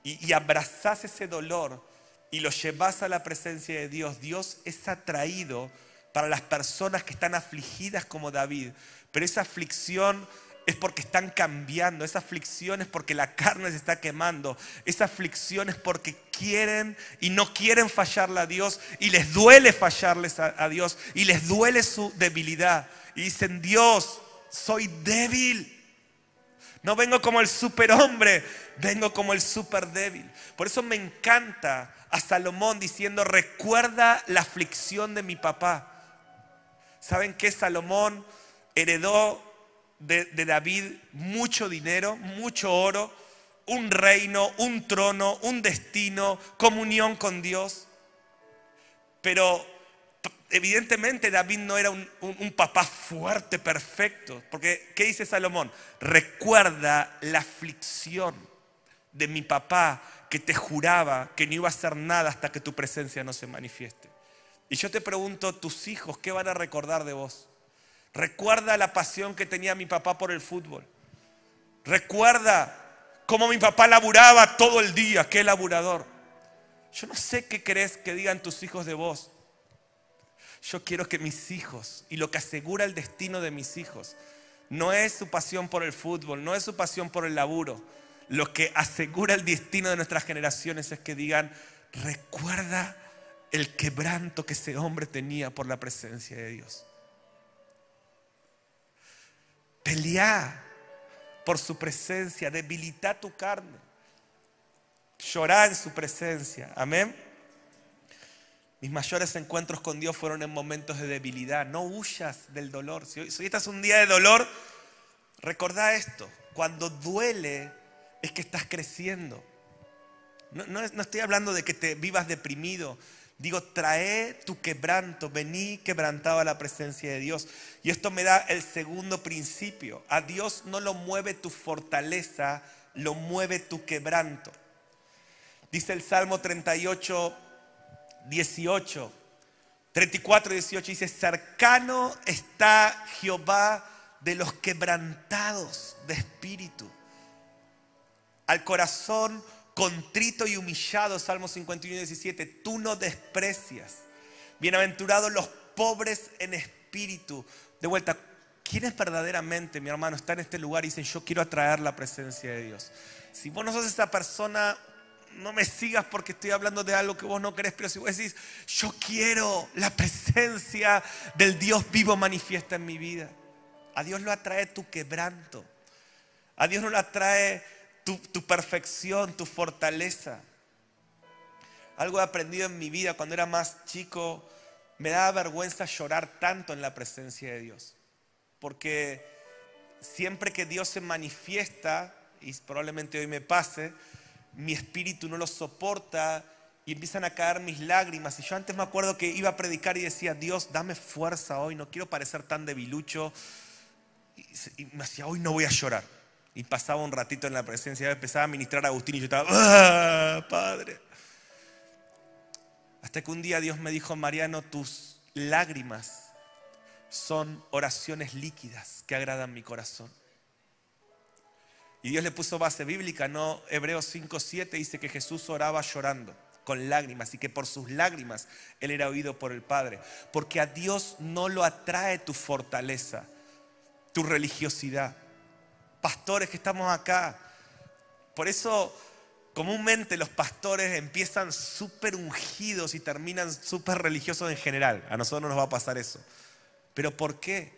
y, abrazas ese dolor y lo llevas a la presencia de Dios, Dios es atraído para las personas que están afligidas como David. Pero esa aflicción es porque están cambiando, esa aflicción es porque la carne se está quemando, esa aflicción es porque quieren y no quieren fallarle a Dios y les duele fallarles a, Dios y les duele su debilidad. Y dicen, Dios, soy débil. No vengo como el superhombre, vengo como el super débil. Por eso me encanta a Salomón diciendo, recuerda la aflicción de mi papá. ¿Saben qué? Salomón heredó de, David mucho dinero, mucho oro, un reino, un trono, un destino, comunión con Dios. Pero evidentemente David no era un, un, papá fuerte, perfecto. Porque, ¿qué dice Salomón? Recuerda la aflicción de mi papá que te juraba que no iba a hacer nada hasta que tu presencia no se manifieste. Y yo te pregunto, tus hijos, ¿qué van a recordar de vos? Recuerda la pasión que tenía mi papá por el fútbol. Recuerda cómo mi papá laburaba todo el día, qué laburador. Yo no sé qué querés que digan tus hijos de vos. Yo quiero que mis hijos, y lo que asegura el destino de mis hijos, no es su pasión por el fútbol, no es su pasión por el laburo. Lo que asegura el destino de nuestras generaciones es que digan, recuerda el quebranto que ese hombre tenía por la presencia de Dios. Pelea por su presencia, debilita tu carne. Llorar en su presencia. Amén. Mis mayores encuentros con Dios fueron en momentos de debilidad. No huyas del dolor. Si hoy, estás un día de dolor, recordá esto. Cuando duele es que estás creciendo. No estoy hablando de que te vivas deprimido. Digo, trae tu quebranto, vení quebrantado a la presencia de Dios. Y esto me da el segundo principio. A Dios no lo mueve tu fortaleza, lo mueve tu quebranto. Dice el Salmo 38, 18. 34, 18 dice, cercano está Jehová de los quebrantados de espíritu, al corazón contrito y humillado, Salmo 51, 17, tú no desprecias. Bienaventurados los pobres en espíritu. De vuelta, ¿quiénes verdaderamente, mi hermano, está en este lugar y dicen, yo quiero atraer la presencia de Dios? Si vos no sos esa persona, no me sigas porque estoy hablando de algo que vos no querés, pero si vos decís, yo quiero la presencia del Dios vivo manifiesta en mi vida. A Dios lo atrae tu quebranto. A Dios no lo atrae tu, perfección, tu fortaleza. Algo he aprendido en mi vida cuando era más chico, me daba vergüenza llorar tanto en la presencia de Dios. Porque siempre que Dios se manifiesta, y probablemente hoy me pase, mi espíritu no lo soporta y empiezan a caer mis lágrimas. Y yo antes me acuerdo que iba a predicar y decía, Dios, dame fuerza hoy, no quiero parecer tan debilucho. Y me decía, hoy no voy a llorar. Y pasaba un ratito en la presencia, empezaba a ministrar a Agustín y yo estaba, ¡ah, Padre! Hasta que un día Dios me dijo, Mariano, tus lágrimas son oraciones líquidas que agradan mi corazón. Y Dios le puso base bíblica, no Hebreos 5.7 dice que Jesús oraba llorando con lágrimas y que por sus lágrimas Él era oído por el Padre. Porque a Dios no lo atrae tu fortaleza, tu religiosidad. Pastores que estamos acá, por eso comúnmente los pastores empiezan súper ungidos y terminan súper religiosos en general. A nosotros no nos va a pasar eso. ¿Pero por qué?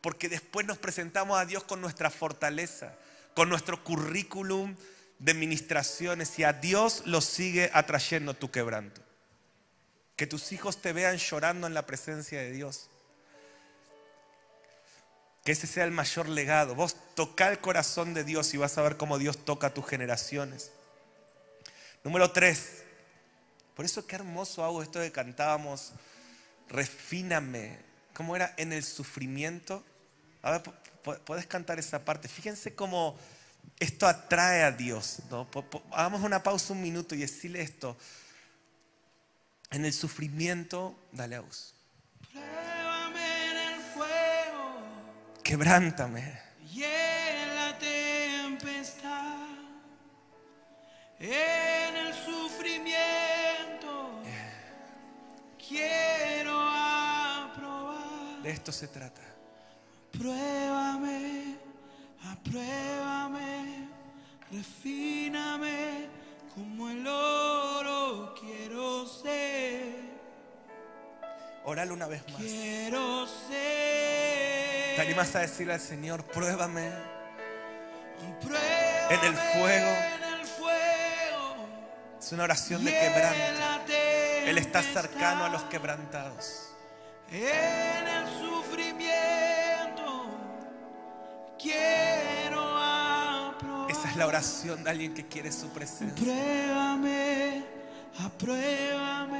Porque después nos presentamos a Dios con nuestra fortaleza, con nuestro currículum de ministraciones y a Dios lo sigue atrayendo tu quebranto. Que tus hijos te vean llorando en la presencia de Dios. Que ese sea el mayor legado. Vos toca el corazón de Dios y vas a ver cómo Dios toca a tus generaciones. Número tres. Por eso qué hermoso hago esto que cantábamos. Refíname. ¿Cómo era? En el sufrimiento. A ver, puedes cantar esa parte. Fíjense cómo esto atrae a Dios. Hagamos una pausa un minuto y decirle esto. En el sufrimiento, dale a vos. Quebrántame. Y en la tempestad. En el sufrimiento. Quiero aprobar. De esto se trata. Pruébame Apruébame, refíname como el oro quiero ser. Órale una vez más. Quiero ser. ¿Te animas a decirle al Señor, pruébame? Pruébame en el fuego. Es una oración de quebranto. Él está cercano a los quebrantados. En el sufrimiento. Quiero. Esa es la oración de alguien que quiere su presencia. Apruébame, apruébame,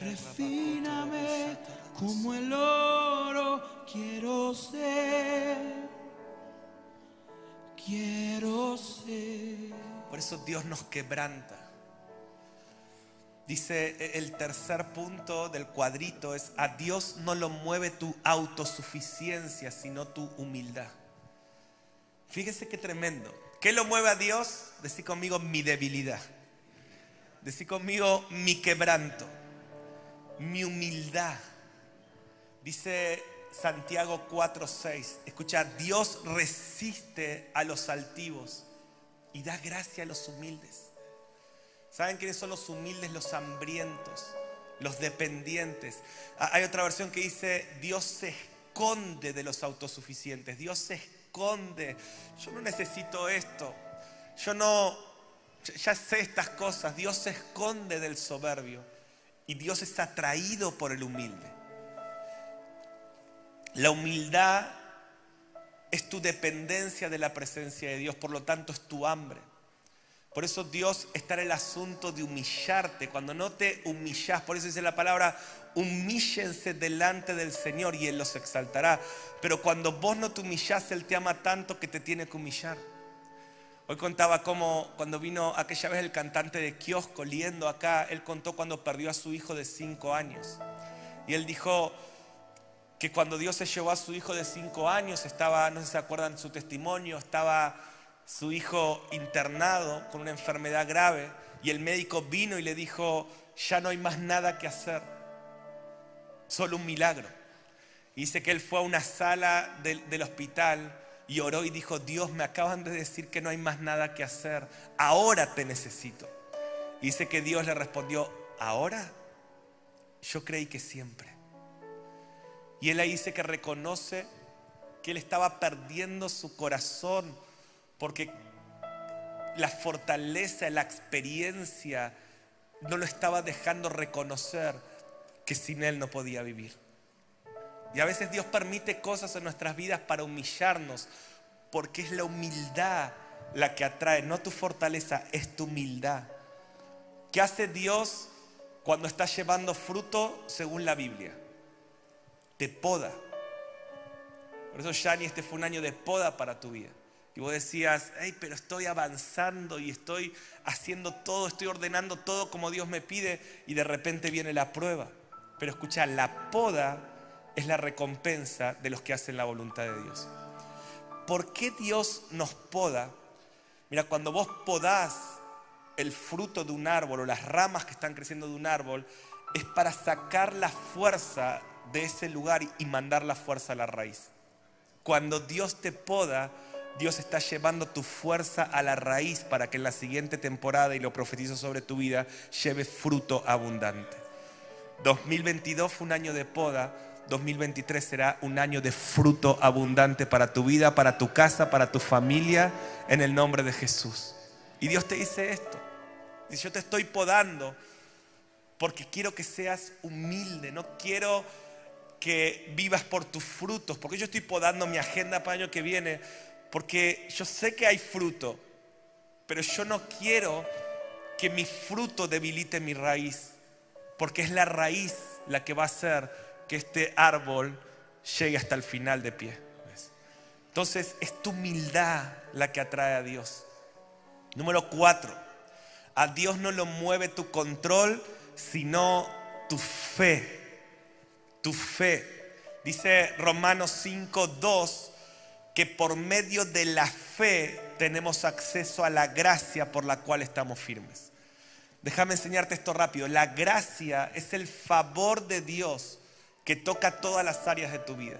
refíname como el oro quiero ser. Quiero ser. Por eso Dios nos quebranta. Dice e, el tercer punto del cuadrito es, a Dios no lo mueve tu autosuficiencia, sino tu humildad. Fíjese qué tremendo. ¿Qué lo mueve a Dios? Decí conmigo mi debilidad. Decí conmigo mi quebranto, mi humildad. Dice Santiago 4:6. Escucha, Dios resiste a los altivos y da gracia a los humildes. ¿Saben quiénes son los humildes? Los hambrientos, los dependientes. Ah, hay otra versión que dice, Dios se esconde de los autosuficientes. Dios se esconde yo no necesito esto. Yo no, ya sé estas cosas. Dios se esconde del soberbio y Dios es atraído por el humilde. La humildad es tu dependencia de la presencia de Dios, por lo tanto es tu hambre. Por eso Dios está en el asunto de humillarte. Cuando no te humillas, por eso dice la palabra, humíllense delante del Señor y Él los exaltará. Pero cuando vos no te humillás, Él te ama tanto que te tiene que humillar. Hoy contaba cómo cuando vino aquella vez el cantante de kiosco liendo acá, él contó cuando perdió a su hijo de cinco años. Y él dijo que cuando Dios se llevó a su hijo de cinco años, estaba, no sé si se acuerdan su testimonio, estaba su hijo internado con una enfermedad grave y el médico vino y le dijo, ya no hay más nada que hacer, solo un milagro. Y dice que él fue a una sala del, del hospital y oró y dijo, Dios, me acaban de decir que no hay más nada que hacer, ahora te necesito. Y dice que Dios le respondió, ¿ahora? Yo creí que siempre. Y él ahí dice que reconoce que él estaba perdiendo su corazón porque la fortaleza, la experiencia no lo estaba dejando reconocer que sin Él no podía vivir. Y a veces Dios permite cosas en nuestras vidas para humillarnos, porque es la humildad la que atrae, no tu fortaleza, es tu humildad. ¿Qué hace Dios cuando está llevando fruto según la Biblia? Te poda. Por eso, Shani, este fue un año de poda para tu vida. Y vos decías, hey, pero estoy avanzando y estoy haciendo todo, estoy ordenando todo como Dios me pide y de repente viene la prueba. Pero escucha, la poda es la recompensa de los que hacen la voluntad de Dios. ¿Por qué Dios nos poda? Mira, cuando vos podás el fruto de un árbol o las ramas que están creciendo de un árbol, es para sacar la fuerza de ese lugar y mandar la fuerza a la raíz. Cuando Dios te poda, Dios está llevando tu fuerza a la raíz para que en la siguiente temporada, y lo profetizo sobre tu vida, lleve fruto abundante. 2022 fue un año de poda, 2023 será un año de fruto abundante para tu vida, para tu casa, para tu familia, en el nombre de Jesús. Y Dios te dice esto. Dice, yo te estoy podando porque quiero que seas humilde, no quiero que vivas por tus frutos, porque yo estoy podando mi agenda para el año que viene, porque yo sé que hay fruto, pero yo no quiero que mi fruto debilite mi raíz, porque es la raíz la que va a hacer que este árbol llegue hasta el final de pie. Entonces es tu humildad la que atrae a Dios. Número cuatro, a Dios no lo mueve tu control, sino tu fe. Tu fe. Dice Romanos 5, 2 que por medio de la fe tenemos acceso a la gracia por la cual estamos firmes. Déjame enseñarte esto rápido. La gracia es el favor de Dios que toca todas las áreas de tu vida.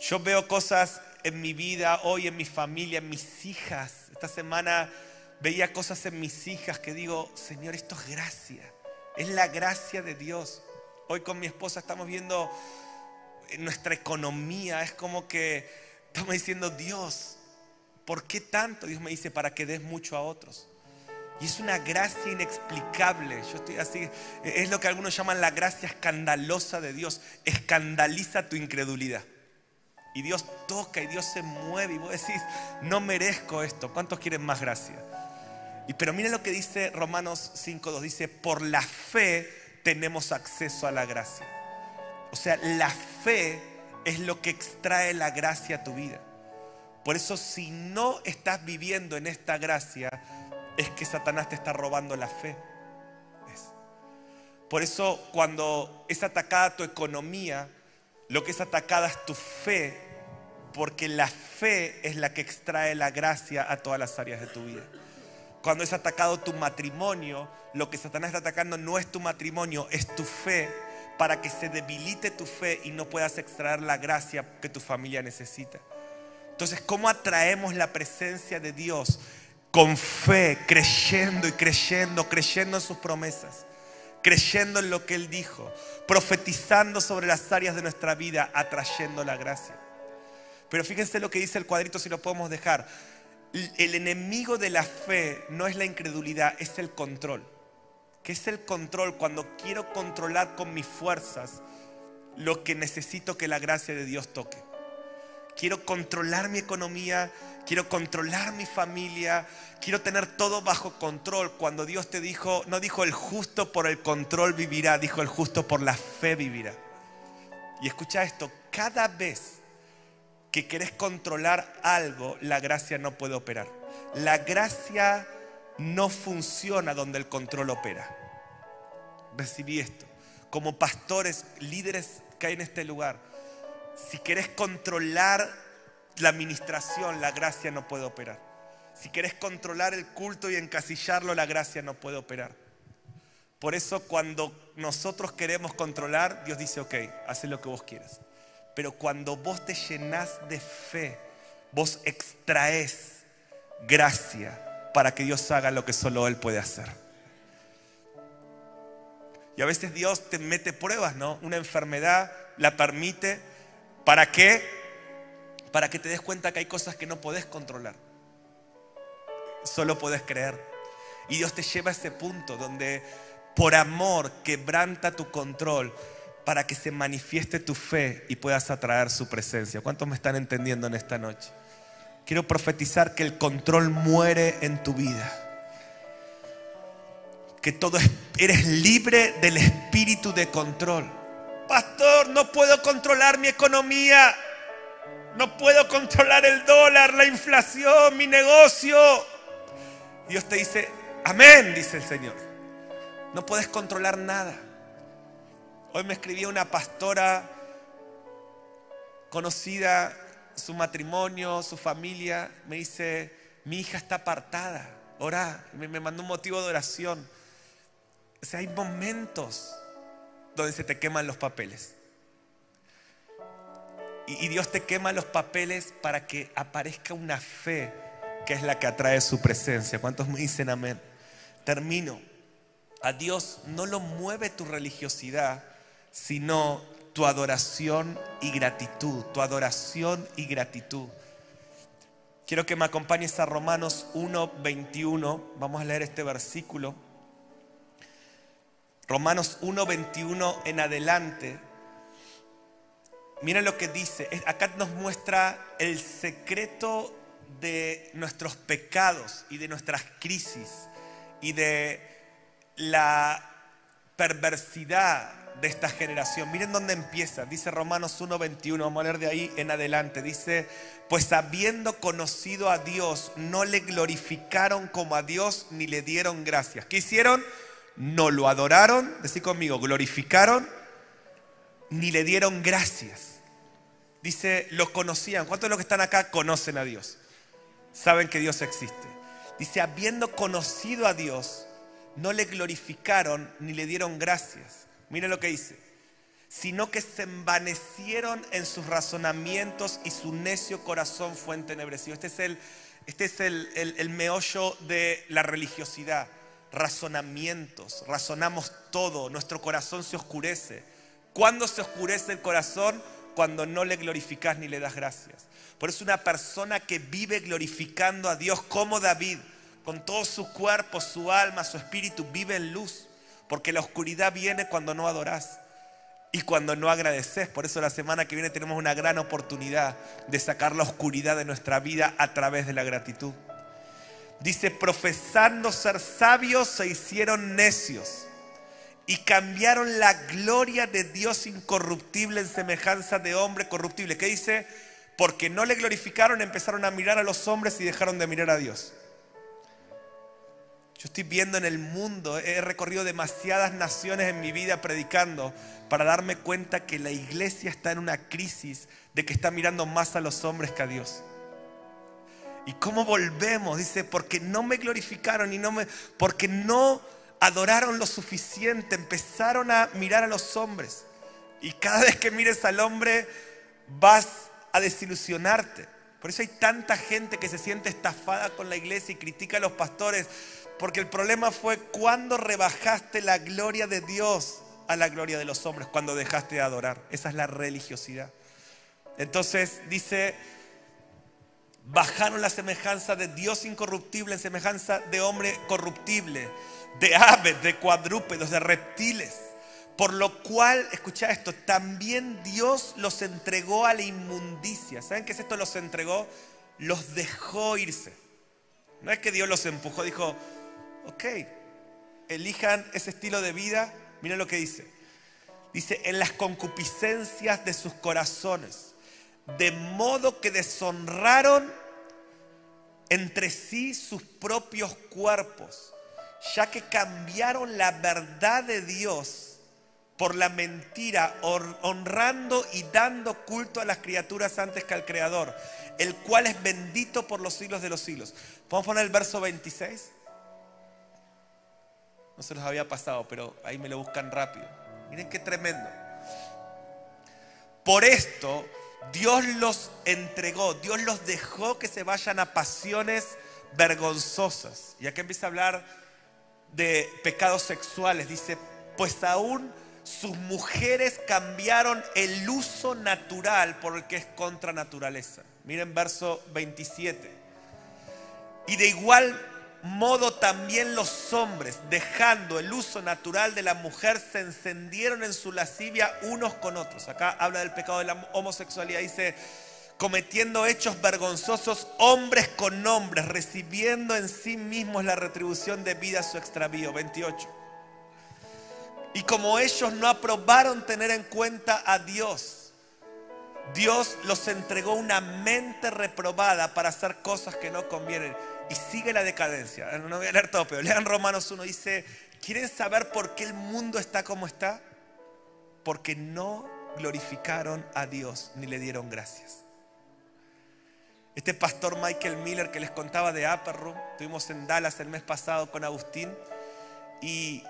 Yo veo cosas en mi vida, hoy en mi familia, en mis hijas. Esta semana veía cosas en mis hijas que digo, Señor, esto es gracia. Es la gracia de Dios. Hoy con mi esposa estamos viendo nuestra economía. Es como que Estamos diciendo, Dios, ¿por qué tanto? Dios me dice, para que des mucho a otros. Y es una gracia inexplicable. Yo estoy así. Es lo que algunos llaman la gracia escandalosa de Dios. Escandaliza tu incredulidad. Y Dios toca y Dios se mueve. Y vos decís, no merezco esto. ¿Cuántos quieren más gracia? Y pero miren lo que dice Romanos 5.2. Dice, por la fe tenemos acceso a la gracia. O sea, la fe es lo que extrae la gracia a tu vida. Por eso si no estás viviendo en esta gracia, es que Satanás te está robando la fe. Por eso cuando es atacada tu economía, lo que es atacada es tu fe, porque la fe es la que extrae la gracia a todas las áreas de tu vida. Cuando es atacado tu matrimonio, lo que Satanás está atacando no es tu matrimonio, es tu fe para que se debilite tu fe y no puedas extraer la gracia que tu familia necesita. Entonces, ¿cómo atraemos la presencia de Dios? Con fe, creyendo y creyendo, creyendo en sus promesas, creyendo en lo que Él dijo, profetizando sobre las áreas de nuestra vida, atrayendo la gracia. Pero fíjense lo que dice el cuadrito si lo podemos dejar. El enemigo de la fe no es la incredulidad, es el control que es el control, cuando quiero controlar con mis fuerzas lo que necesito que la gracia de Dios toque. Quiero controlar mi economía, quiero controlar mi familia, quiero tener todo bajo control. Cuando Dios te dijo, no dijo el justo por el control vivirá, dijo el justo por la fe vivirá. Y escucha esto, cada vez que querés controlar algo, la gracia no puede operar. La gracia no funciona donde el control opera. Recibí esto. Como pastores, líderes que hay en este lugar, si querés controlar la administración, la gracia no puede operar. Si querés controlar el culto y encasillarlo, la gracia no puede operar. Por eso cuando nosotros queremos controlar, Dios dice, ok, haz lo que vos quieras. Pero cuando vos te llenás de fe, vos extraes gracia para que Dios haga lo que solo Él puede hacer. Y a veces Dios te mete pruebas, ¿no? Una enfermedad la permite. ¿Para qué? Para que te des cuenta que hay cosas que no podés controlar. Solo podés creer. Y Dios te lleva a ese punto donde por amor quebranta tu control para que se manifieste tu fe y puedas atraer su presencia. ¿Cuántos me están entendiendo en esta noche? Quiero profetizar que el control muere en tu vida. que todo es- eres libre del espíritu de control. Pastor, no puedo controlar mi economía. No puedo controlar el dólar, la inflación, mi negocio. Dios te dice, amén, dice el Señor. No puedes controlar nada. Hoy me escribía una pastora conocida, su matrimonio, su familia. Me dice, mi hija está apartada. Ora, me, me mandó un motivo de oración. O sea, hay momentos donde se te queman los papeles. Y, Dios te quema los papeles para que aparezca una fe que es la que atrae su presencia. ¿Cuántos me dicen amén? Termino. A Dios no lo mueve tu religiosidad, sino tu adoración y gratitud. Tu adoración y gratitud. Quiero que me acompañes a Romanos 1:21. Vamos a leer este versículo. Romanos 1:21 en adelante. Mira lo que dice. Acá nos muestra el secreto de nuestros pecados y de nuestras crisis y de la perversidad de esta generación. Miren dónde empieza. Dice Romanos 1:21. Vamos a leer de ahí en adelante. Dice, pues habiendo conocido a Dios, no le glorificaron como a Dios ni le dieron gracias. ¿Qué hicieron? No lo adoraron, decí conmigo, glorificaron ni le dieron gracias. Dice, lo conocían. ¿Cuántos de los que están acá conocen a Dios? Saben que Dios existe. Dice, habiendo conocido a Dios, no le glorificaron ni le dieron gracias. Mire lo que dice. Sino que se envanecieron en sus razonamientos y su necio corazón fue entenebrecido. Este es el, este es el, el- el meollo de la religiosidad. Razonamientos, razonamos todo, nuestro corazón se oscurece. ¿Cuándo se oscurece el corazón? Cuando no le glorificas ni le das gracias. Por eso una persona que vive glorificando a Dios como David, con todo su cuerpo, su alma, su espíritu, vive en luz. Porque la oscuridad viene cuando no adoras y cuando no agradeces. Por eso la semana que viene tenemos una gran oportunidad de sacar la oscuridad de nuestra vida a través de la gratitud. Dice, profesando ser sabios, se hicieron necios y cambiaron la gloria de Dios incorruptible en semejanza de hombre corruptible. ¿Qué dice? Porque no le glorificaron, empezaron a mirar a los hombres y dejaron de mirar a Dios. Yo estoy viendo en el mundo, he recorrido demasiadas naciones en mi vida predicando para darme cuenta que la iglesia está en una crisis de que está mirando más a los hombres que a Dios. ¿Y cómo volvemos? Dice, porque no me glorificaron y no me porque no adoraron lo suficiente, empezaron a mirar a los hombres. Y cada vez que mires al hombre vas a desilusionarte. Por eso hay tanta gente que se siente estafada con la iglesia y critica a los pastores, porque el problema fue cuando rebajaste la gloria de Dios a la gloria de los hombres, cuando dejaste de adorar. Esa es la religiosidad. Entonces dice, bajaron la semejanza de Dios incorruptible en semejanza de hombre corruptible, de aves, de cuadrúpedos, de reptiles. Por lo cual, escucha esto, también Dios los entregó a la inmundicia. ¿Saben qué es esto? Los entregó, los dejó irse. No es que Dios los empujó, dijo, ok, elijan ese estilo de vida. Miren lo que dice. Dice, en las concupiscencias de sus corazones, de modo que deshonraron entre sí sus propios cuerpos, ya que cambiaron la verdad de Dios por la mentira, honrando y dando culto a las criaturas antes que al Creador, el cual es bendito por los siglos de los siglos. ¿Podemos poner el verso 26? No se los había pasado, pero ahí me lo buscan rápido. Miren qué tremendo. Por esto Dios los entregó, Dios los dejó que se vayan a pasiones vergonzosas. Y acá empieza a hablar de pecados sexuales. Dice, pues aún sus mujeres cambiaron el uso natural por el que es contra naturaleza. Miren verso 27. Y de igual modo también los hombres, dejando el uso natural de la mujer, se encendieron en su lascivia unos con otros. Acá habla del pecado de la homosexualidad. Dice, cometiendo hechos vergonzosos, hombres con hombres, recibiendo en sí mismos la retribución debida a su extravío. 28. Y como ellos no aprobaron tener en cuenta a Dios, Dios los entregó una mente reprobada para hacer cosas que no convienen. Y sigue la decadencia. No voy a leer todo, pero lean Romanos 1. Dice, ¿quieren saber por qué el mundo está como está? Porque no glorificaron a Dios ni le dieron gracias. Este pastor Michael Miller que les contaba de Upper Room, estuvimos en Dallas el mes pasado con Agustín y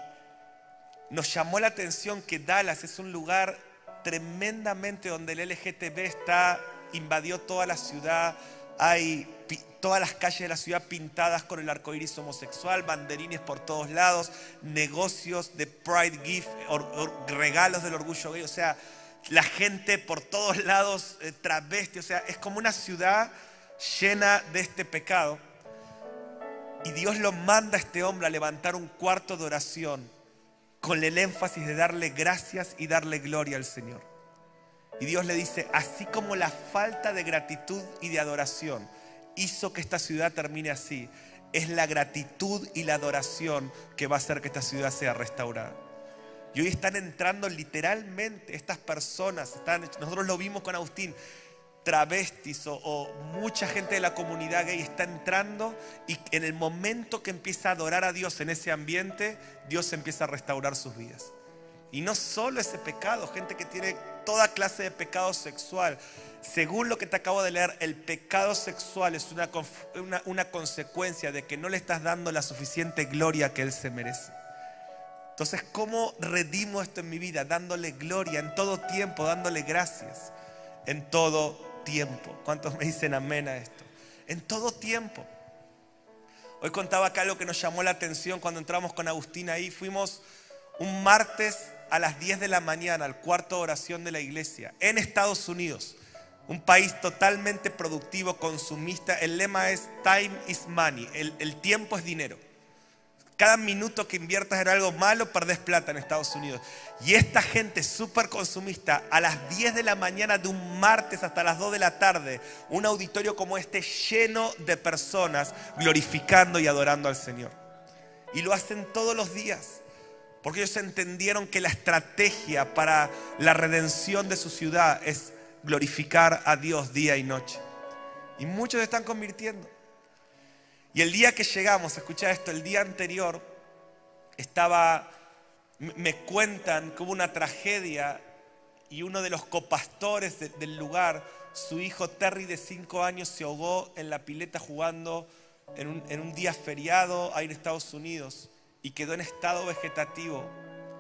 nos llamó la atención que Dallas es un lugar tremendamente donde el LGTB está, invadió toda la ciudad, hay todas las calles de la ciudad pintadas con el arco iris homosexual, banderines por todos lados, negocios de Pride Gift, regalos del orgullo gay, o sea, la gente por todos lados eh, travesti, o sea, es como una ciudad llena de este pecado. Y Dios lo manda a este hombre a levantar un cuarto de oración con el énfasis de darle gracias y darle gloria al Señor. Y Dios le dice, así como la falta de gratitud y de adoración hizo que esta ciudad termine así, es la gratitud y la adoración que va a hacer que esta ciudad sea restaurada. Y hoy están entrando literalmente estas personas, están, nosotros lo vimos con Agustín, travestis o, mucha gente de la comunidad gay está entrando y en el momento que empieza a adorar a Dios en ese ambiente, Dios empieza a restaurar sus vidas. Y no solo ese pecado, gente que tiene toda clase de pecado sexual. Según lo que te acabo de leer, el pecado sexual es una, una, consecuencia de que no le estás dando la suficiente gloria que Él se merece. Entonces, ¿cómo redimo esto en mi vida? Dándole gloria en todo tiempo, dándole gracias en todo tiempo. ¿Cuántos me dicen amén a esto? En todo tiempo. Hoy contaba acá algo que nos llamó la atención cuando entramos con Agustín ahí. Fuimos un martes a las 10 de la mañana al cuarto de oración de la iglesia en Estados Unidos. Un país totalmente productivo, consumista. El lema es time is money. El tiempo es dinero. Cada minuto que inviertas en algo malo, perdés plata en Estados Unidos. Y esta gente súper consumista, a las 10 de la mañana de un martes hasta las 2 de la tarde, un auditorio como este lleno de personas glorificando y adorando al Señor. Y lo hacen todos los días. Porque ellos entendieron que la estrategia para la redención de su ciudad es glorificar a Dios día y noche. Y muchos se están convirtiendo. Y el día que llegamos, escucha esto, el día anterior estaba, me cuentan que hubo una tragedia y uno de los copastores del lugar, su hijo Terry de 5 años se ahogó en la pileta jugando en un, en un día feriado ahí en Estados Unidos y quedó en estado vegetativo.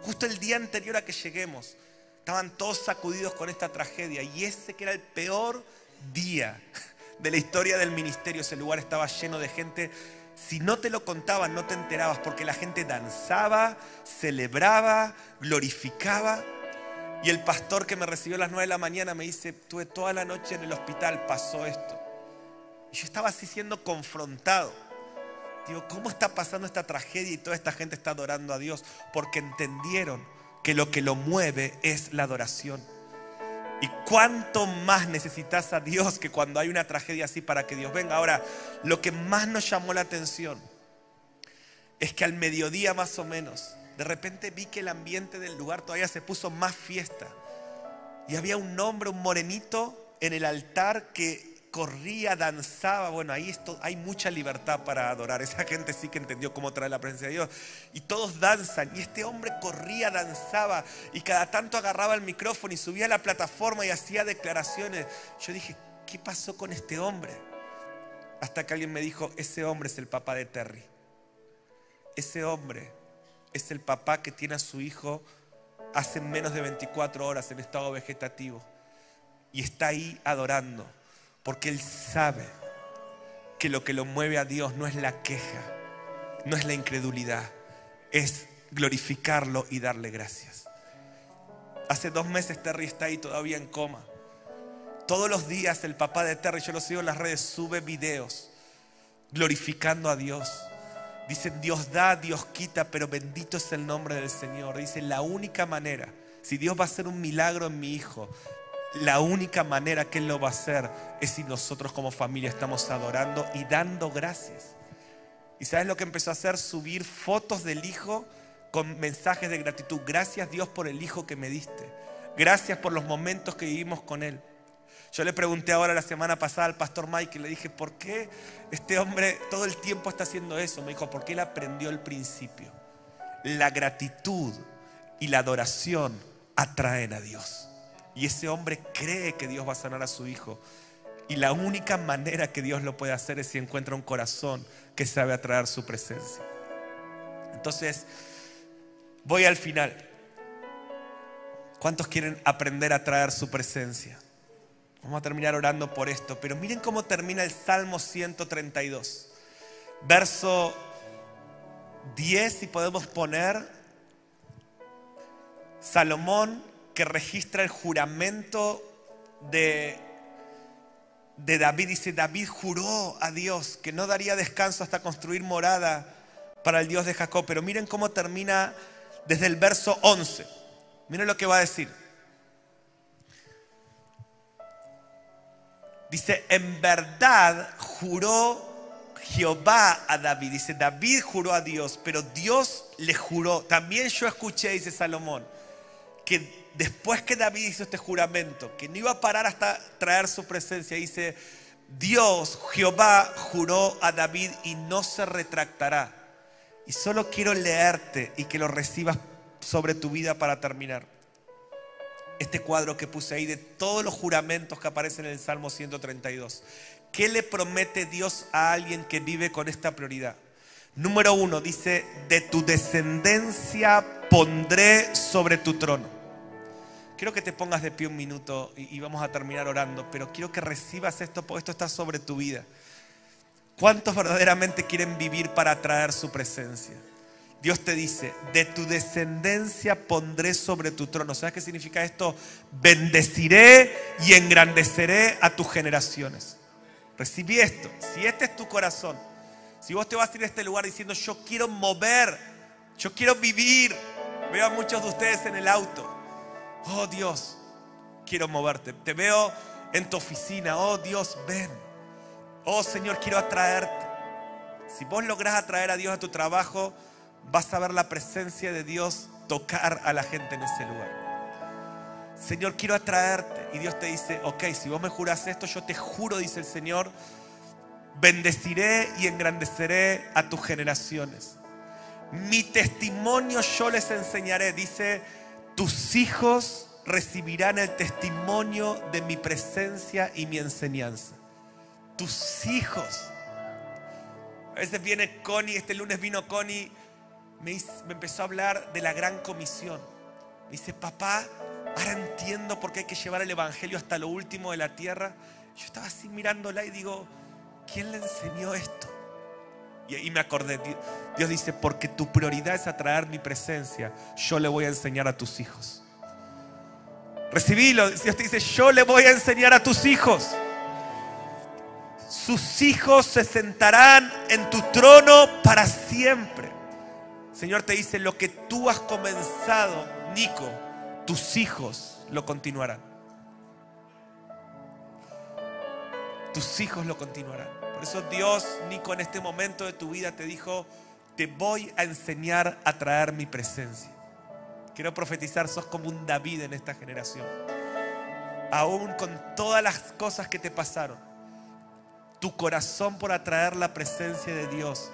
Justo el día anterior a que lleguemos, estaban todos sacudidos con esta tragedia y ese que era el peor día de la historia del ministerio. Ese lugar estaba lleno de gente. Si no te lo contaban, no te enterabas, porque la gente danzaba, celebraba, glorificaba. Y el pastor que me recibió a las 9 de la mañana me dice, tuve toda la noche en el hospital, pasó esto. Y yo estaba así siendo confrontado. Digo, ¿cómo está pasando esta tragedia y toda esta gente está adorando a Dios? Porque entendieron que lo que lo mueve es la adoración. ¿Y cuánto más necesitas a Dios que cuando hay una tragedia así para que Dios venga? Ahora, lo que más nos llamó la atención es que al mediodía más o menos, de repente vi que el ambiente del lugar todavía se puso más fiesta. Y había un hombre, un morenito en el altar que corría, danzaba. Bueno, ahí esto, hay mucha libertad para adorar. Esa gente sí que entendió cómo traer la presencia de Dios. Y todos danzan. Y este hombre corría, danzaba. Y cada tanto agarraba el micrófono y subía a la plataforma y hacía declaraciones. Yo dije, ¿qué pasó con este hombre? Hasta que alguien me dijo, ese hombre es el papá de Terry. Ese hombre es el papá que tiene a su hijo hace menos de 24 horas en estado vegetativo. Y está ahí adorando porque Él sabe que lo que lo mueve a Dios no es la queja, no es la incredulidad, es glorificarlo y darle gracias. Hace dos meses Terry está ahí todavía en coma. Todos los días el papá de Terry, yo lo sigo en las redes, sube videos glorificando a Dios. Dicen, Dios da, Dios quita, pero bendito es el nombre del Señor. Dice, la única manera, si Dios va a hacer un milagro en mi hijo, la única manera que Él lo va a hacer es si nosotros como familia estamos adorando y dando gracias. ¿Y sabes lo que empezó a hacer? Subir fotos del hijo con mensajes de gratitud. Gracias Dios por el hijo que me diste. Gracias por los momentos que vivimos con Él. Yo le pregunté ahora la semana pasada al pastor Mike y le dije, ¿por qué este hombre todo el tiempo está haciendo eso? Me dijo, porque él aprendió el principio. La gratitud y la adoración atraen a Dios. Y ese hombre cree que Dios va a sanar a su hijo. Y la única manera que Dios lo puede hacer es si encuentra un corazón que sabe atraer su presencia. Entonces, voy al final. ¿Cuántos quieren aprender a atraer su presencia? Vamos a terminar orando por esto, pero miren cómo termina el Salmo 132. Verso 10, si podemos poner, Salomón que registra el juramento de, de David. Dice, David juró a Dios que no daría descanso hasta construir morada para el Dios de Jacob. Pero miren cómo termina desde el verso 11. Miren lo que va a decir. Dice, en verdad juró Jehová a David. Dice, David juró a Dios, pero Dios le juró. También yo escuché, dice Salomón, que después que David hizo este juramento, que no iba a parar hasta traer su presencia, dice, Dios, Jehová, juró a David y no se retractará. Y solo quiero leerte y que lo recibas sobre tu vida para terminar. Este cuadro que puse ahí de todos los juramentos que aparecen en el Salmo 132. ¿Qué le promete Dios a alguien que vive con esta prioridad? Número uno, dice, de tu descendencia pondré sobre tu trono. Quiero que te pongas de pie un minuto y, vamos a terminar orando, pero quiero que recibas esto, porque esto está sobre tu vida. ¿Cuántos verdaderamente quieren vivir para atraer su presencia? Dios te dice, de tu descendencia pondré sobre tu trono. ¿Sabes qué significa esto? Bendeciré y engrandeceré a tus generaciones. Recibí esto. Si este es tu corazón, si vos te vas a ir a este lugar diciendo, yo quiero mover, yo quiero vivir. Veo a muchos de ustedes en el auto. Oh Dios, quiero moverte. Te veo en tu oficina. Oh Dios, ven. Oh Señor, quiero atraerte. Si vos lográs atraer a Dios a tu trabajo, vas a ver la presencia de Dios tocar a la gente en ese lugar. Señor, quiero atraerte. Y Dios te dice, ok, si vos me juras esto, yo te juro, dice el Señor, bendeciré y engrandeceré a tus generaciones. Mi testimonio yo les enseñaré, dice tus hijos recibirán el testimonio de mi presencia y mi enseñanza. Tus hijos. A veces viene Connie, este lunes vino Connie, me, empezó a hablar de la gran comisión. Me dice, papá, ahora entiendo por qué hay que llevar el Evangelio hasta lo último de la tierra. Yo estaba así mirándola y digo, ¿quién le enseñó esto? Y ahí me acordé, Dios dice, porque tu prioridad es atraer mi presencia, yo le voy a enseñar a tus hijos. Recibílo, Dios te dice, yo le voy a enseñar a tus hijos. Sus hijos se sentarán en tu trono para siempre. Señor te dice, lo que tú has comenzado, Nico, tus hijos lo continuarán. Tus hijos lo continuarán. Por eso Dios, Nico, en este momento de tu vida te dijo, te voy a enseñar a traer mi presencia. Quiero profetizar, sos como un David en esta generación. Aún con todas las cosas que te pasaron, tu corazón por atraer la presencia de Dios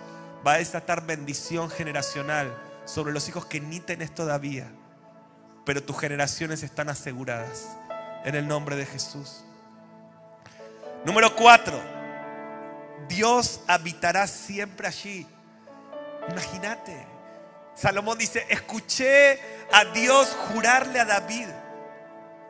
va a desatar bendición generacional sobre los hijos que ni tenés todavía, pero tus generaciones están aseguradas en el nombre de Jesús. Número cuatro Dios habitará siempre allí. Imagínate. Salomón dice, escuché a Dios jurarle a David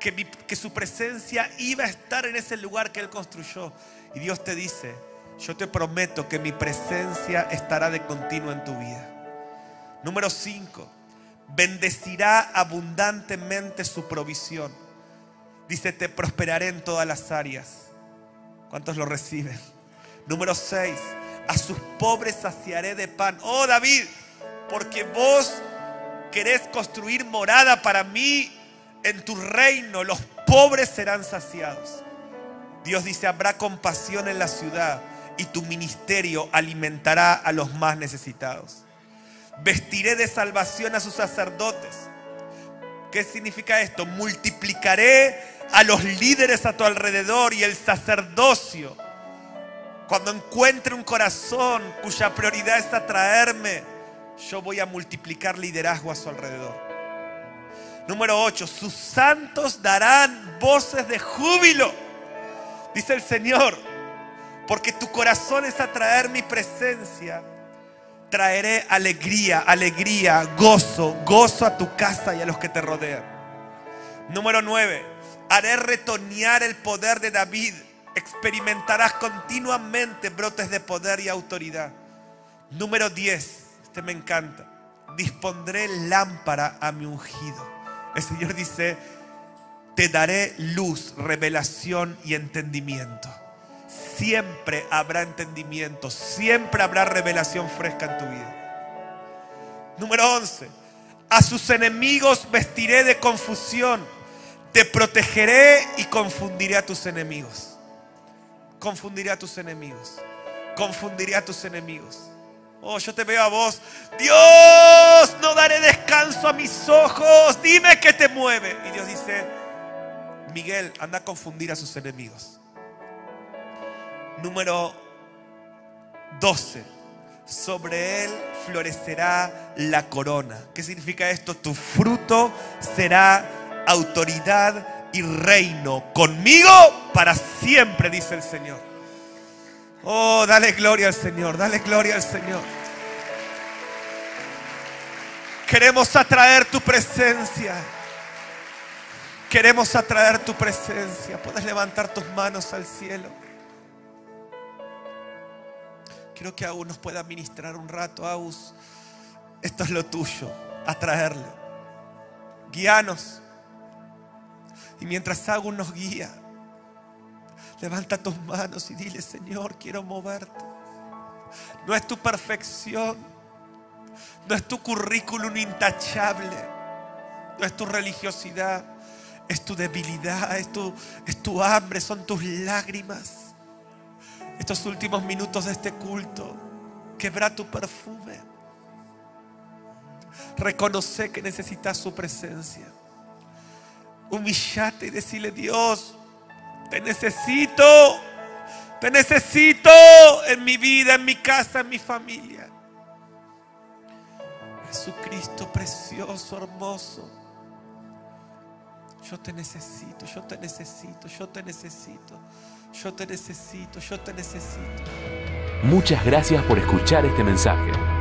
que, su presencia iba a estar en ese lugar que él construyó. Y Dios te dice, yo te prometo que mi presencia estará de continuo en tu vida. Número 5, bendecirá abundantemente su provisión. Dice, te prosperaré en todas las áreas. ¿Cuántos lo reciben? Número 6, a sus pobres saciaré de pan. Oh David, porque vos querés construir morada para mí En tu reino los pobres serán saciados. Dios dice, habrá compasión en la ciudad y tu ministerio alimentará a los más necesitados. Vestiré de salvación a sus sacerdotes. ¿Qué significa esto? Multiplicaré a los líderes a tu alrededor y el sacerdocio. Cuando encuentre un corazón cuya prioridad es atraerme, yo voy a multiplicar liderazgo a su alrededor. Número 8, sus santos darán voces de júbilo. Dice el Señor, porque tu corazón es atraer mi presencia. Traeré alegría, alegría, gozo, gozo a tu casa y a los que te rodean. Número 9, haré retoñar el poder de David. Experimentarás continuamente brotes de poder y autoridad. Número 10, este me encanta. Dispondré lámpara a mi ungido. El Señor dice, te daré luz, revelación y entendimiento. Siempre habrá entendimiento, siempre habrá revelación fresca en tu vida. Número 11. A sus enemigos vestiré de confusión. Te protegeré y confundiré a tus enemigos. Confundiré a tus enemigos. Confundiré a tus enemigos. Oh, yo te veo a vos. Dios, no daré descanso a mis ojos. Dime que te mueve. Y Dios dice, Miguel, anda a confundir a sus enemigos. Número 12. Sobre él florecerá la corona. ¿Qué significa esto? Tu fruto será autoridad y reino conmigo para siempre, dice el Señor. Oh, dale gloria al Señor, dale gloria al Señor. Queremos atraer tu presencia. Queremos atraer tu presencia. Puedes levantar tus manos al cielo. Quiero que Agus nos pueda ministrar un rato. Agus, esto es lo tuyo, atraerlo. Guíanos. Y mientras Agus nos guía, levanta tus manos y dile, Señor, quiero moverte. No es tu perfección, no es tu currículum intachable, no es tu religiosidad, es tu debilidad, es tu, es tu hambre, son tus lágrimas. Estos últimos minutos de este culto, quebra tu perfume. Reconoce que necesitas su presencia. Humillate y decirle, Dios, te necesito, te necesito en mi vida, en mi casa, en mi familia. Jesucristo precioso, hermoso. Yo te necesito, yo te necesito, yo te necesito, yo te necesito, yo te necesito. Muchas gracias por escuchar este mensaje.